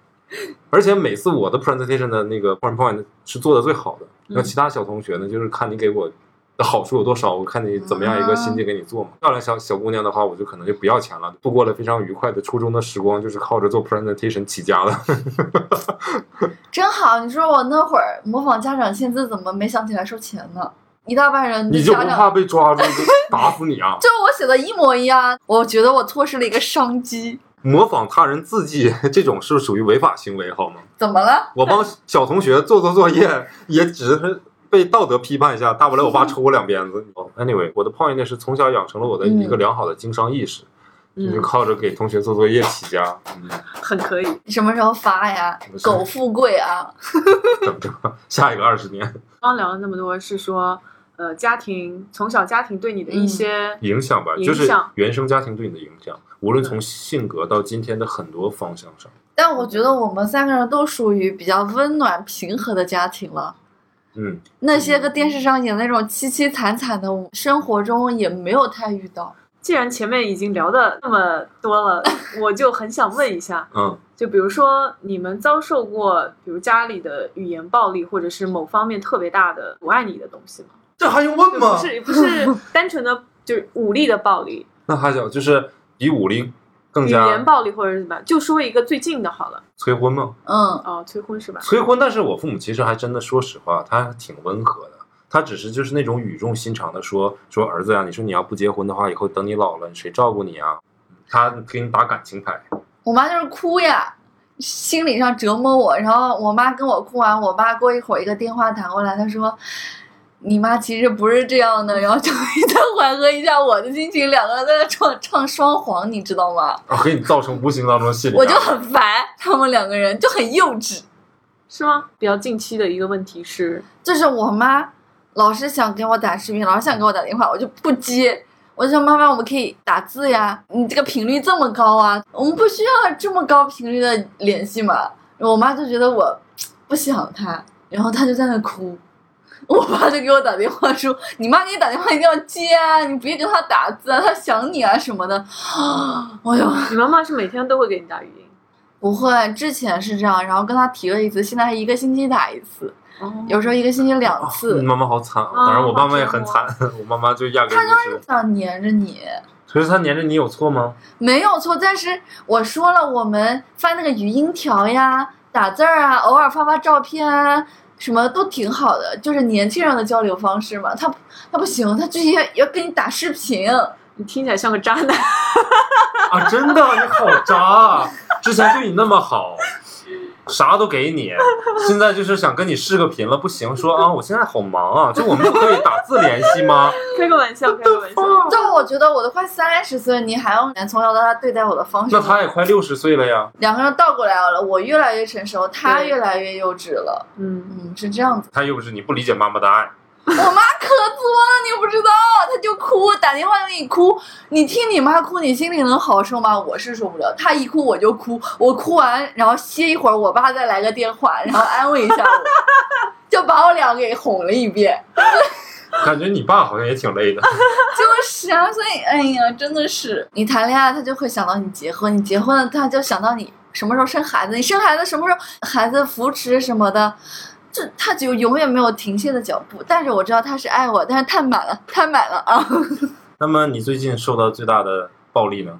而且每次我的 presentation 的那个 PowerPoint 是做的最好的，那其他小同学呢，就是看你给我的好处有多少，我看你怎么样一个心境给你做嘛。漂亮小小姑娘的话，我就可能就不要钱了，度过了非常愉快的初中的时光，就是靠着做 presentation 起家的。真好。你说我那会儿模仿家长签字，怎么没想起来收钱呢？一大半人你就不怕被抓住就打死你啊？就我写的一模一样，我觉得我错失了一个商机。模仿他人字迹这种是属于违法行为，好吗？怎么了？我帮小同学做做作业，也只是被道德批判一下，大不了我爸抽我两鞭子。哦，anyway，我的 point 是从小养成了我的一个良好的经商意识，就是嗯，靠着给同学做作业起家。嗯，很可以。你什么时候发呀什么？时候苟富贵啊！等着下一个二十年刚刚聊了那么多，是说呃家庭从小家庭对你的一些、影响吧，就是原生家庭对你的影响，无论从性格到今天的很多方向上。但我觉得我们三个人都属于比较温暖平和的家庭了。嗯，那些个电视上演那种凄凄惨惨的，生活中也没有太遇到。既然前面已经聊的那么多了，我就很想问一下，嗯，就比如说你们遭受过，比如家里的语言暴力，或者是某方面特别大的不爱你的东西吗？这还用问吗不是不是单纯的就是武力的暴力，那还有，就是以武力更语言暴力或者是什么？就说一个最近的好了，催婚吗？嗯，哦，催婚是吧？催婚，但是我父母其实还真的，说实话，他挺温和的。他只是就是那种语重心长的说说儿子呀，你说你要不结婚的话，以后等你老了，谁照顾你啊？他给你打感情牌，我妈就是哭呀，心理上折磨我。然后我妈跟我哭完，我爸过一会儿一个电话打过来，他说。你妈其实不是这样的，然后就再缓和一下我的心情，两个人在那唱唱双簧，你知道吗？啊，给你造成无形当中的心理我就。很烦，他们两个人就很幼稚。是吗？比较近期的一个问题是，就是我妈老是想给我打视频，老是想给我打电话，我就不接。我就说妈妈，我们可以打字呀，你这个频率这么高啊，我们不需要这么高频率的联系嘛。我妈就觉得我不想她，然后她就在那哭。我爸就给我打电话说：“你妈给你打电话一定要接啊，你别跟她打字啊，她想你啊什么的。”哎呦，你妈妈是每天都会给你打语音？不会，之前是这样，然后跟她提了一次，现在一个星期打一次，哦，有时候一个星期两次。你妈妈好惨啊！啊当然，我爸妈也很惨，我妈妈就压根儿就是，想黏着你，可是她黏着你有错吗？没有错。但是我说了，我们发那个语音条呀、打字儿啊，偶尔发发照片啊，什么都挺好的，就是年轻人的交流方式嘛。他他不行，他直接要跟你打视频。你听起来像个渣男。啊，真的，你好渣啊！之前对你那么好，啥都给你，现在就是想跟你视个频了，不行，说啊，我现在好忙啊，就我们不可以打字联系吗？开个玩笑，开个玩笑。就我觉得我都快三十岁，你还用从小到大对待我的方式那，他也快六十岁了呀，两个人倒过来了，我越来越成熟，他越来越幼稚了。嗯，嗯，是这样子。他又不是你不理解妈妈的爱，我妈可作了，你不知道，她就哭，打电话给你哭，你听你妈哭，你心里能好受吗？我是受不了，她一哭我就哭，我哭完然后歇一会儿，我爸再来个电话，然后安慰一下我，就把我俩给哄了一遍。感觉你爸好像也挺累的。就是啊，所以哎呀，真的是，你谈恋爱他就会想到你结婚，你结婚了他就想到你什么时候生孩子，你生孩子什么时候孩子扶持什么的。这他就永远没有停歇的脚步，但是我知道他是爱我，但是太满了，太满了啊！那么你最近受到最大的暴力呢？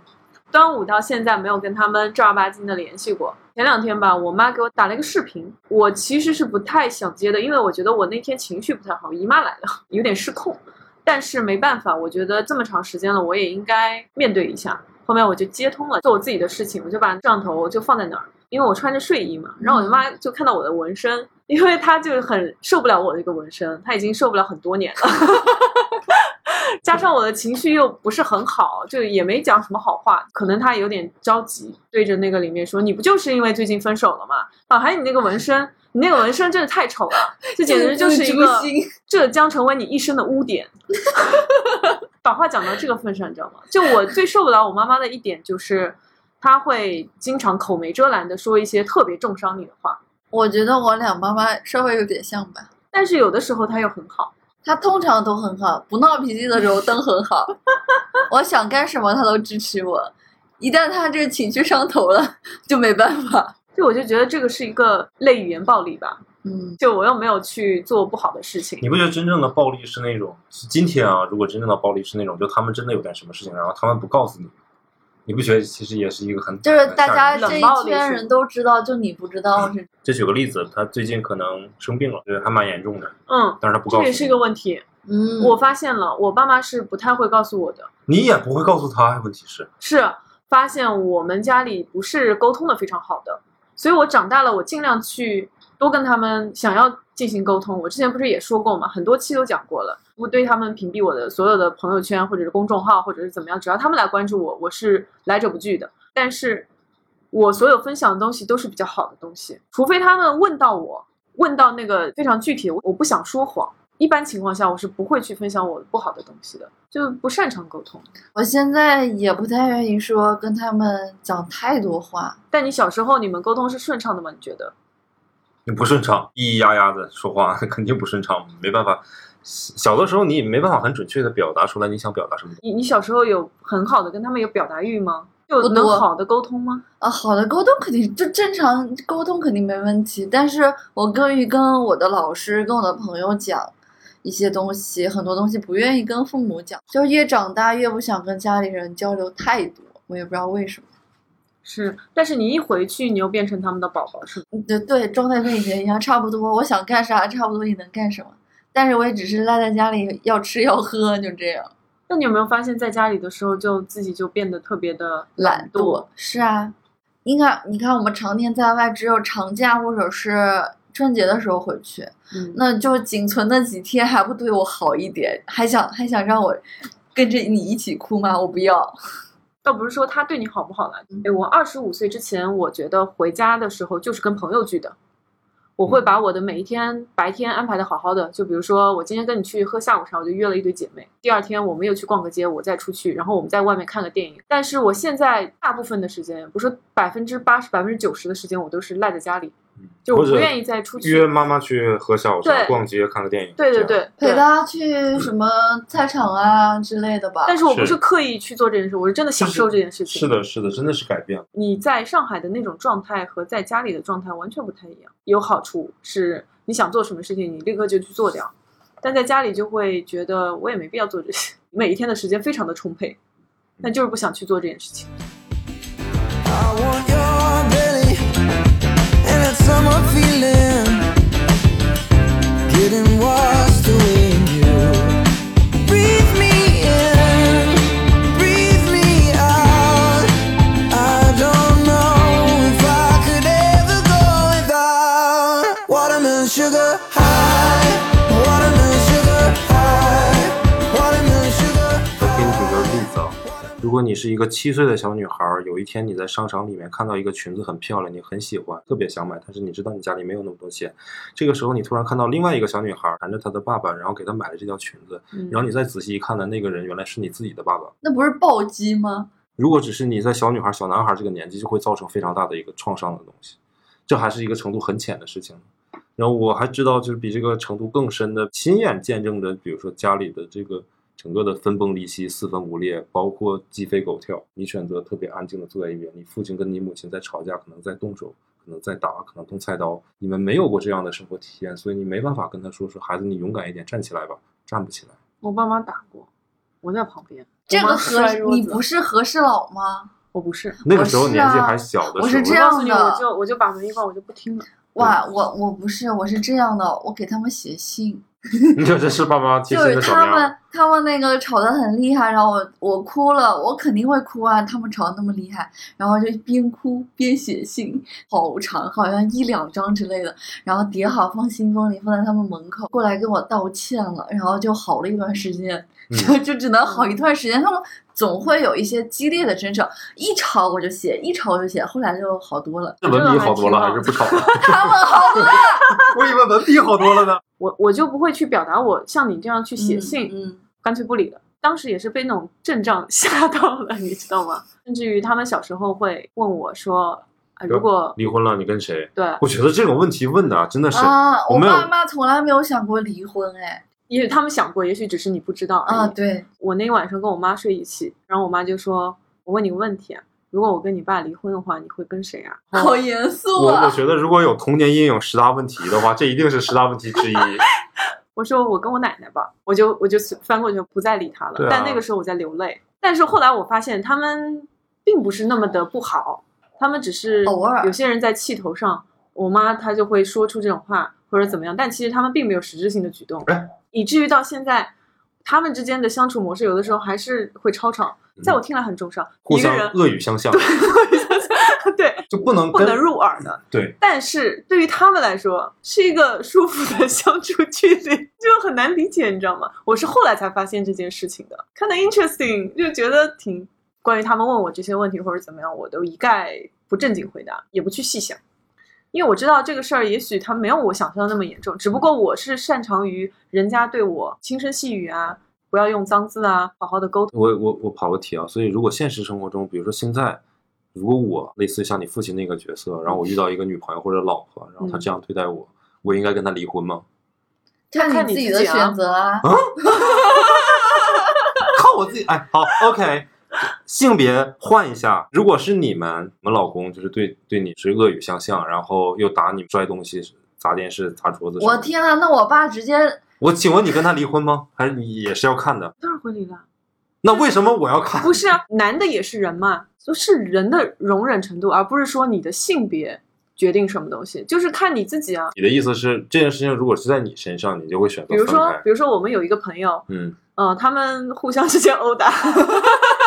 端午到现在没有跟他们正儿八经的联系过。前两天吧，我妈给我打了一个视频，我其实是不太想接的，因为我觉得我那天情绪不太好，姨妈来了，有点失控。但是没办法，我觉得这么长时间了，我也应该面对一下。后面我就接通了，做我自己的事情，我就把摄像头就放在那儿，因为我穿着睡衣嘛。然后我妈就看到我的纹身，因为她就很受不了我的一个纹身，她已经受不了很多年了。加上我的情绪又不是很好，就也没讲什么好话，可能她有点着急，对着那个里面说：“你不就是因为最近分手了吗？啊，还有你那个纹身，你那个纹身真的太丑了，这简直就是一个这将成为你一生的污点。把话讲到这个份上，你知道吗？就我最受不了我妈妈的一点就是，她会经常口没遮拦的说一些特别重伤你的话，我觉得我俩妈妈稍微有点像吧。但是有的时候他又很好。他通常都很好，不闹脾气的时候都很好。我想干什么，他都支持我。一旦他这个情绪上头了，就没办法。就我就觉得这个是一个类语言暴力吧，嗯，就我又没有去做不好的事情，你不觉得真正的暴力是那种今天啊？如果真正的暴力是那种，就他们真的有点什么事情，然后他们不告诉你，你不觉得其实也是一个很就是大家这一圈人都知道，就你不知道是。就举个例子，他最近可能生病了，就是还蛮严重的，嗯，但是他不告这也是一个问题。嗯，我发现了，我爸妈是不太会告诉我的，你也不会告诉他，问题是是发现我们家里不是沟通的非常好的，所以我长大了，我尽量去多跟他们想要进行沟通。我之前不是也说过嘛，很多期都讲过了，我对他们屏蔽我的所有的朋友圈或者是公众号或者是怎么样，只要他们来关注我，我是来者不拒的。但是我所有分享的东西都是比较好的东西，除非他们问到我，问到那个非常具体，我我不想说谎。一般情况下，我是不会去分享我不好的东西的，就不擅长沟通。我现在也不太愿意说跟他们讲太多话。但你小时候你们沟通是顺畅的吗？你觉得？你不顺畅，咿咿呀呀的说话，肯定不顺畅，没办法。小的时候你没办法很准确的表达出来你想表达什么。你你小时候有很好的跟他们有表达欲吗？就不多能好的沟通吗？啊，好的沟通肯定就正常沟通肯定没问题，但是我更愿意跟我的老师、跟我的朋友讲一些东西，很多东西不愿意跟父母讲，就是越长大越不想跟家里人交流太多，我也不知道为什么。是，但是你一回去，你又变成他们的宝宝，是吗？对对，状态跟以前一样，差不多，我想干啥差不多也能干什么，但是我也只是赖在家里要吃要喝，就这样。那你有没有发现，在家里的时候，就自己就变得特别的懒惰？是啊，你看，你看，我们常年在外，只有长假或者是春节的时候回去，嗯，那就仅存的几天还不对我好一点，还想还想让我跟着你一起哭吗？我不要。倒不是说他对你好不好了。哎，我二十五岁之前，我觉得回家的时候就是跟朋友聚的。我会把我的每一天白天安排的好好的，就比如说我今天跟你去喝下午茶，我就约了一堆姐妹。第二天我们又去逛个街，我再出去，然后我们在外面看个电影。但是我现在大部分的时间，不是百分之八十、百分之九十的时间，我都是赖在家里，就我不愿意再出去。约妈妈去喝下午茶、逛街、看个电影。对对，对对。陪她去什么菜场啊之类的吧。但是我不是是刻意去做这件事，我是真的享受这件事情。是的，是的，真的是改变了。你在上海的那种状态和在家里的状态完全不太一样。有好处是你想做什么事情，你立刻就去做掉；但在家里就会觉得我也没必要做这些，每一天的时间非常的充沛，但就是不想去做这件事情。I want 如果你是一个七岁的小女孩儿，有一天你在商场里面看到一个裙子很漂亮，你很喜欢，特别想买，但是你知道你家里没有那么多钱，这个时候你突然看到另外一个小女孩儿缠着她的爸爸，然后给她买了这条裙子，嗯然后你再仔细一看呢，那个人原来是你自己的爸爸。那不是暴击吗？如果只是你在小女孩、小男孩这个年纪，就会造成非常大的一个创伤的东西，这还是一个程度很浅的事情。然后我还知道，就是比这个程度更深的，亲眼见证着，比如说家里的这个整个的分崩离析、四分五裂，包括鸡飞狗跳。你选择特别安静的坐在一边，你父亲跟你母亲在吵架，可能在动手，可能在打，可能动菜刀。你们没有过这样的生活体验，所以你没办法跟他说说，孩子，你勇敢一点，站起来吧，站不起来。我爸妈打过，我在旁边。这个和你不是和事佬吗？我不是。那个时候年纪啊还小的时候，我是这我告诉你，样的我就我就把门一关，我就不听了。哇，我我不是，我是这样的，我给他们写信，你说这是爸妈贴就是。他们他们那个吵得很厉害，然后我我哭了，我肯定会哭啊，他们吵得那么厉害，然后就边哭边写信，好长，好像一两张之类的，然后叠好放信封里，放在他们门口，过来跟我道歉了，然后就好了一段时间，就就只能好一段时间。他们总会有一些激烈的争吵，一吵我就写，一吵我就写，后来就好多了。这文笔好多了，还是不吵了？他们好多了，我以为文笔好多了呢。我我就不会去表达我像你这样去写信，嗯，干脆不理了。当时也是被那种阵仗吓到了，你知道吗？甚至于他们小时候会问我说：“啊，如果离婚了，你跟谁？对，我觉得这种问题问的啊真的是，啊，我爸妈从来没有想过离婚，哎，也许他们想过，也许只是你不知道而已。啊，对，我那晚上跟我妈睡一起，然后我妈就说：“我问你个问题啊，如果我跟你爸离婚的话，你会跟谁啊？”好严肃我我啊，觉得如果有童年阴影十大问题的话，这一定是十大问题之一。我说我跟我奶奶吧，我就我就翻过去不再理他了。但那个时候我在流泪。但是后来我发现他们并不是那么的不好，他们只是偶尔有些人在气头上，我妈她就会说出这种话或者怎么样，但其实他们并没有实质性的举动哎，以至于到现在。他们之间的相处模式，有的时候还是会吵吵，在我听来很重伤。嗯互相 恶语相向，对就不能不能入耳的，对。但是对于他们来说，是一个舒服的相处距离，就很难理解，你知道吗？我是后来才发现这件事情的，看到 interesting，就觉得挺关于他们问我这些问题或者怎么样，我都一概不正经回答，也不去细想，因为我知道这个事儿也许他没有我想象的那么严重，只不过我是擅长于人家对我轻声细语啊，不要用脏字啊，好好的沟通。我我我跑个题啊，所以如果现实生活中，比如说现在，如果我类似像你父亲那个角色，然后我遇到一个女朋友或者老婆，然后她这样对待我，我应该跟她离婚吗？看看你自己的选择啊选择啊。靠我自己，哎，好，OK，性别换一下，如果是你们，你们老公就是对对你是恶语相向，然后又打你摔东西、砸电视、砸桌子，我！天呐，那我爸直接我请问你跟他离婚吗？还是你也是要看的？当然会离了。那为什么我要看？不是啊，男的也是人嘛，就是人的容忍程度，而不是说你的性别决定什么东西，就是看你自己啊。你的意思是这件事情如果是在你身上，你就会选择比如说，？比如说我们有一个朋友，嗯，呃，他们互相之间殴打，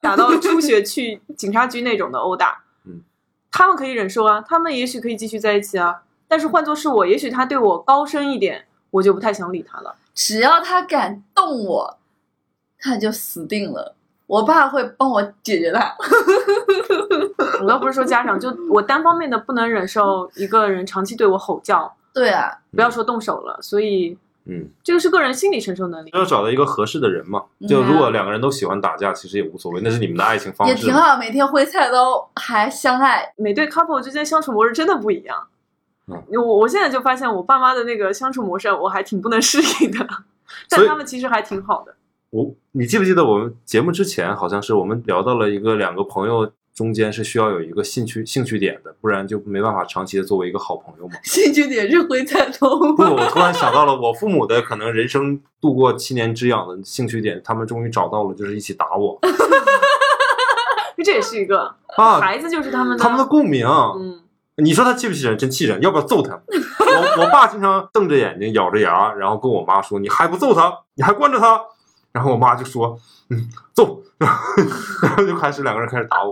打到出血去 警察局那种的殴打，嗯，他们可以忍受啊，他们也许可以继续在一起啊。但是换作是我，也许他对我高深一点，我就不太想理他了。只要他敢动我，他就死定了。我爸会帮我解决他。我倒不是说家长，就我单方面的不能忍受一个人长期对我吼叫，对啊，不要说动手了，所以嗯，这个是个人心理承受能力。要找到一个合适的人嘛。就嗯如果两个人都喜欢打架，其实也无所谓，那是你们的爱情方式。也挺好，每天挥菜刀还相爱。每对 couple 之间相处模式真的不一样。嗯我我现在就发现我爸妈的那个相处模式，我还挺不能适应的，但他们其实还挺好的。我你记不记得我们节目之前好像是我们聊到了一个两个朋友中间是需要有一个兴趣兴趣点的，不然就没办法长期的作为一个好朋友嘛。兴趣点是挥菜刀不，吗？我突然想到了我父母的可能人生度过七年之痒的兴趣点，他们终于找到了，就是一起打我 这也是一个啊，孩子，就是他们的他们的共鸣。嗯，你说他气不气人？真气人！要不要揍他？我我爸经常瞪着眼睛，咬着牙，然后跟我妈说：“你还不揍他？你还惯着他？”然后我妈就说：“嗯，揍。”然后就开始两个人开始打我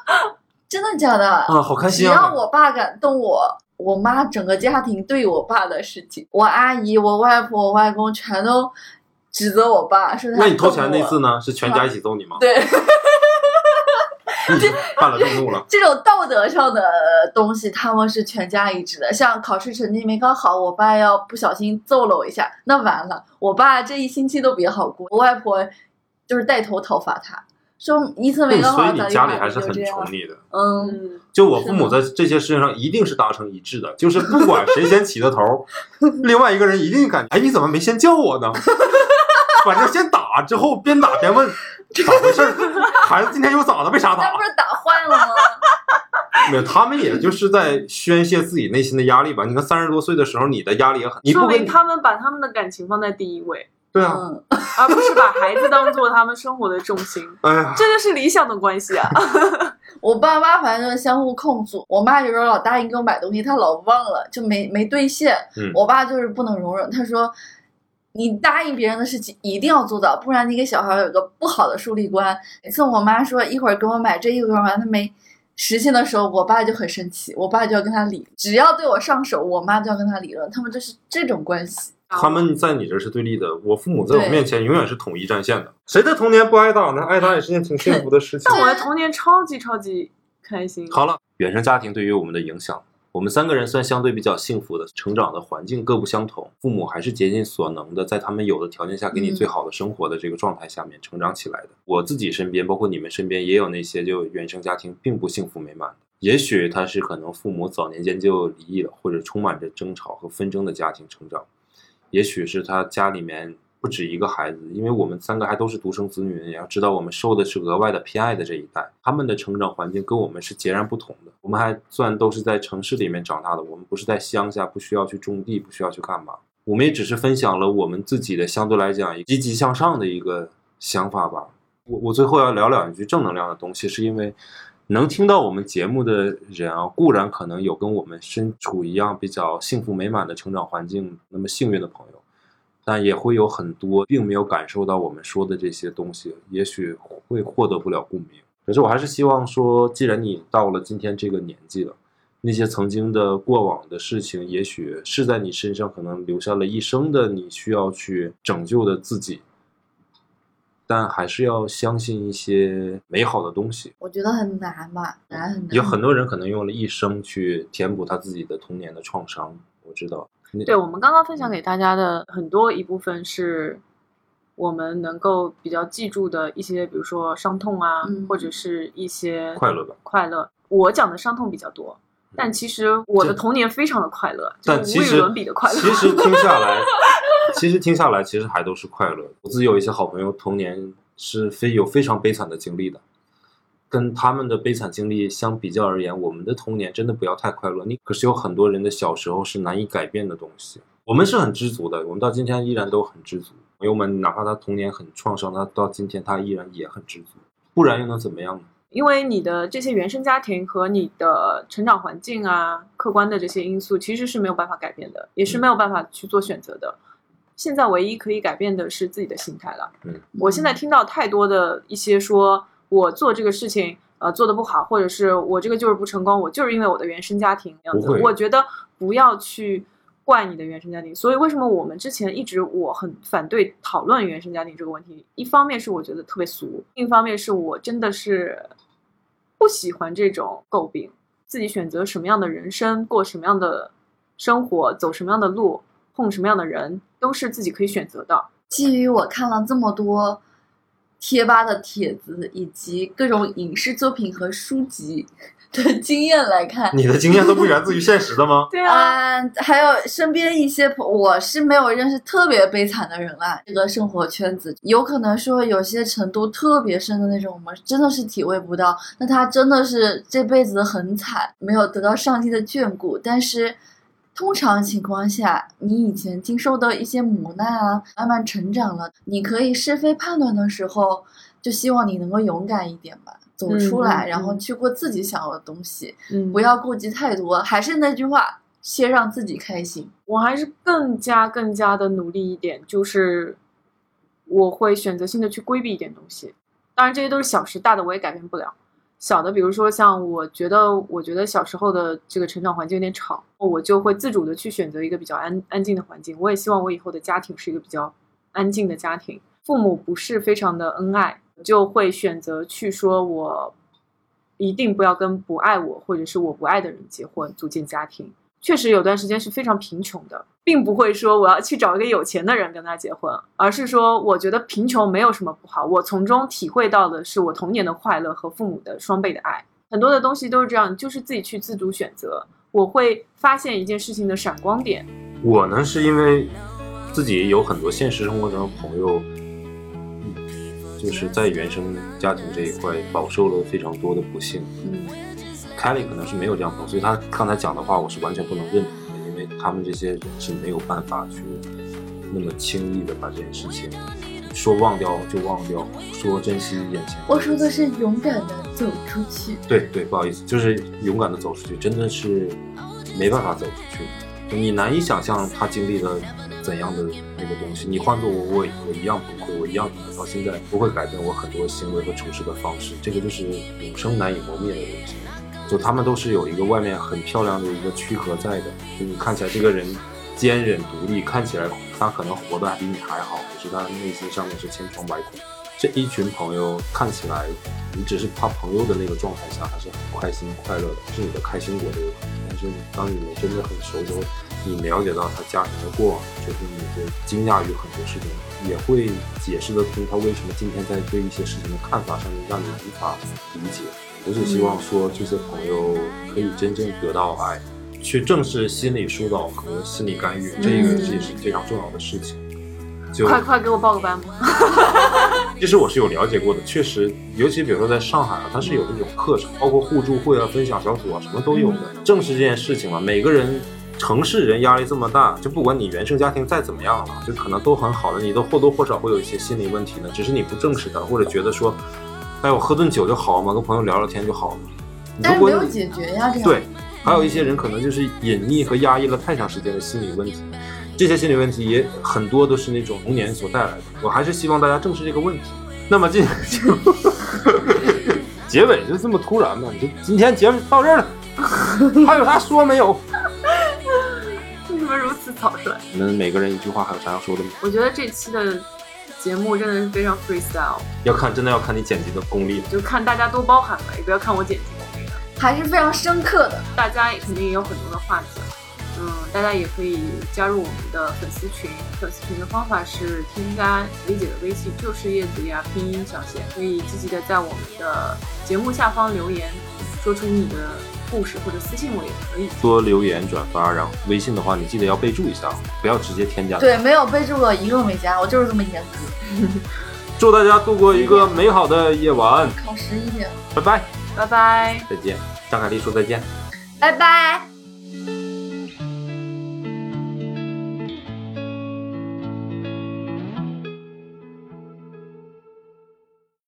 真的假的？啊，好开只心啊！要我爸敢动我，我妈整个家庭对我爸的事情，我阿姨、我外婆、我外公全都指责我爸，说他那你偷钱那次呢？是全家一起揍你吗？对你犯了众怒了。这种道德上的东西，他们是全家一致的。像考试成绩没考好，我爸要不小心揍了我一下，那完了，我爸这一星期都别好过。我外婆就是带头讨伐他，说一次没考好，所以你家里还是很宠你的。嗯，嗯，就我父母在这些事情上一定是达成一致的，就是不管谁先起的头，另外一个人一定感觉，哎，你怎么没先叫我呢？反正先打，之后边打边问 咋回事儿，孩子今天又咋了？为啥打那不？是打坏了吗？没有，他们也就是在宣泄自己内心的压力吧。你看三十多岁的时候，你的压力也很，你不明他们把他们的感情放在第一位，对啊，嗯，而不是把孩子当做他们生活的重心，哎呀，这就是理想的关系啊。我爸妈反正就是相互控诉。我妈有时候老答应给我买东西，她老忘了，就没没兑现。嗯我爸就是不能容忍，他说。你答应别人的事情一定要做到，不然你给小孩有一个不好的树立观。每次我妈说一会儿给我买这，一会儿买，他没实现的时候，我爸就很生气，我爸就要跟他理，只要对我上手，我妈就要跟他理论，他们就是这种关系。他们在你这是对立的，我父母在我面前永远是统一战线的。谁的童年不挨打呢？挨打也是件挺幸福的事情。但我的童年超级超级开心。好了，原生家庭对于我们的影响，我们三个人算相对比较幸福的，成长的环境各不相同，父母还是竭尽所能的在他们有的条件下给你嗯最好的生活的这个状态下面成长起来的。我自己身边，包括你们身边，也有那些就原生家庭并不幸福美满的。也许他是可能父母早年间就离异了，或者充满着争吵和纷争的家庭成长，也许是他家里面不止一个孩子，因为我们三个还都是独生子女，也要知道我们受的是额外的偏爱的这一代，他们的成长环境跟我们是截然不同的。我们还算都是在城市里面长大的，我们不是在乡下，不需要去种地，不需要去干嘛。我们也只是分享了我们自己的相对来讲积极向上的一个想法吧。我我最后要聊两句正能量的东西，是因为能听到我们节目的人啊，固然可能有跟我们身处一样比较幸福美满的成长环境那么幸运的朋友，但也会有很多并没有感受到我们说的这些东西，也许会获得不了共鸣。可是我还是希望说，既然你到了今天这个年纪了，那些曾经的过往的事情，也许是在你身上可能留下了一生的你需要去拯救的自己，但还是要相信一些美好的东西。我觉得很难吧，难很难。有很多人可能用了一生去填补他自己的童年的创伤，我知道。那对我们刚刚分享给大家的很多一部分是我们能够比较记住的一些，比如说伤痛啊，嗯或者是一些快乐吧。快乐。我讲的伤痛比较多，但其实我的童年非常的快乐，就是无与但其实伦比的快乐。其实 听下来，其实听下来，其实还都是快乐。我自己有一些好朋友，童年是非有非常悲惨的经历的，跟他们的悲惨经历相比较而言，我们的童年真的不要太快乐。你可是有很多人的小时候是难以改变的东西。我们是很知足的，我们到今天依然都很知足。朋友们，哪怕他童年很创伤，他到今天他依然也很知足，不然又能怎么样呢？因为你的这些原生家庭和你的成长环境啊，客观的这些因素其实是没有办法改变的，也是没有办法去做选择的。现在唯一可以改变的是自己的心态了。嗯，我现在听到太多的一些说我做这个事情呃做的不好，或者是我这个就是不成功，我就是因为我的原生家庭样子。我觉得不要去怪你的原生家庭。所以为什么我们之前一直我很反对讨论原生家庭这个问题？一方面是我觉得特别俗，另一方面是我真的是不喜欢这种诟病。自己选择什么样的人生，过什么样的生活，走什么样的路，碰什么样的人，都是自己可以选择的。基于我看了这么多贴吧的帖子，以及各种影视作品和书籍的经验来看，你的经验都不源自于现实的吗？对啊，嗯，还有身边一些朋，我是没有认识特别悲惨的人啊。这个生活圈子有可能说有些程度特别深的那种，我们真的是体会不到。那他真的是这辈子很惨，没有得到上帝的眷顾。但是通常情况下，你以前经受的一些磨难啊，慢慢成长了，你可以是非判断的时候，就希望你能够勇敢一点吧。走出来，然后嗯去过自己想要的东西，嗯，不要顾及太多。还是那句话，先让自己开心。我还是更加更加的努力一点，就是我会选择性的去规避一点东西。当然，这些都是小事，大的我也改变不了。小的，比如说像我觉得，我觉得小时候的这个成长环境有点吵，我就会自主的去选择一个比较安安静的环境。我也希望我以后的家庭是一个比较安静的家庭，父母不是非常的恩爱，就会选择去说我一定不要跟不爱我或者是我不爱的人结婚，组建家庭。确实有段时间是非常贫穷的，并不会说我要去找一个有钱的人跟他结婚，而是说我觉得贫穷没有什么不好，我从中体会到的是我童年的快乐和父母的双倍的爱。很多的东西都是这样，就是自己去自主选择。我会发现一件事情的闪光点，我呢，是因为自己有很多现实生活中的朋友，嗯就是在原生家庭这一块饱受了非常多的不幸。嗯，凯莉可能是没有这样朋友，所以他刚才讲的话我是完全不能认同的，因为他们这些人是没有办法去那么轻易的把这件事情说忘掉就忘掉，说珍惜眼前。我说的是勇敢的走出去。对对，不好意思，就是勇敢的走出去，真的是没办法走出去。你难以想象他经历了怎样的那个东西。你换做我，我我一样崩溃，我一样可能到现在不会改变我很多行为和处事的方式。这个就是永生难以磨灭的东西。就他们都是有一个外面很漂亮的一个躯壳在的，就你看起来这个人坚忍独立，看起来他可能活得还比你还好，可是他内心上面是千疮百孔。这一群朋友看起来，你只是他朋友的那个状态下，还是很开心快乐的，是你的开心果都有可能。但是当你们真的很熟之后，你了解到他家庭的过往，就是你会惊讶于很多事情，也会解释得通他为什么今天在对一些事情的看法上面让你无法理解。我只希望说这些朋友可以真正得到爱，去正视心理疏导和心理干预，这个也是非常重要的事情。就快快给我报个班吧！其实我是有了解过的，确实，尤其比如说在上海啊，它是有这种课程，包括互助会啊、分享小组啊，什么都有的。正视这件事情嘛，每个人城市人压力这么大，就不管你原生家庭再怎么样了，就可能都很好的，你都或多或少会有一些心理问题的，只是你不正视它，或者觉得说，哎，我喝顿酒就好了嘛，跟朋友聊聊天就好了。但是没有如果你解决呀，这样对，还有一些人可能就是隐匿和压抑了太长时间的心理问题，这些心理问题也很多都是那种童年所带来的。我还是希望大家正视这个问题。那么今就 结尾就这么突然嘛？你就今天节目到这儿了，还有啥说没有？为什么如此草率？你们每个人一句话，还有啥要说的吗？我觉得这期的节目真的是非常 freestyle，要看，真的要看你剪辑的功力了。就看大家多包涵吧，也不要看我剪辑功力了。还是非常深刻的。大家也肯定也有很多的话题，嗯，大家也可以加入我们的粉丝群。粉丝群的方法是添加李姐的微信，就是叶子呀拼音小写，可以积极的在我们的节目下方留言，说出你的故事或者私信我也可以。多留言转发，然后微信的话，你记得要备注一下，不要直接添加。对，没有备注我一个都没加，我就是这么严格。祝大家度过一个美好的夜晚，考十一点，拜拜，拜拜。再见。张凯丽说再见。拜拜。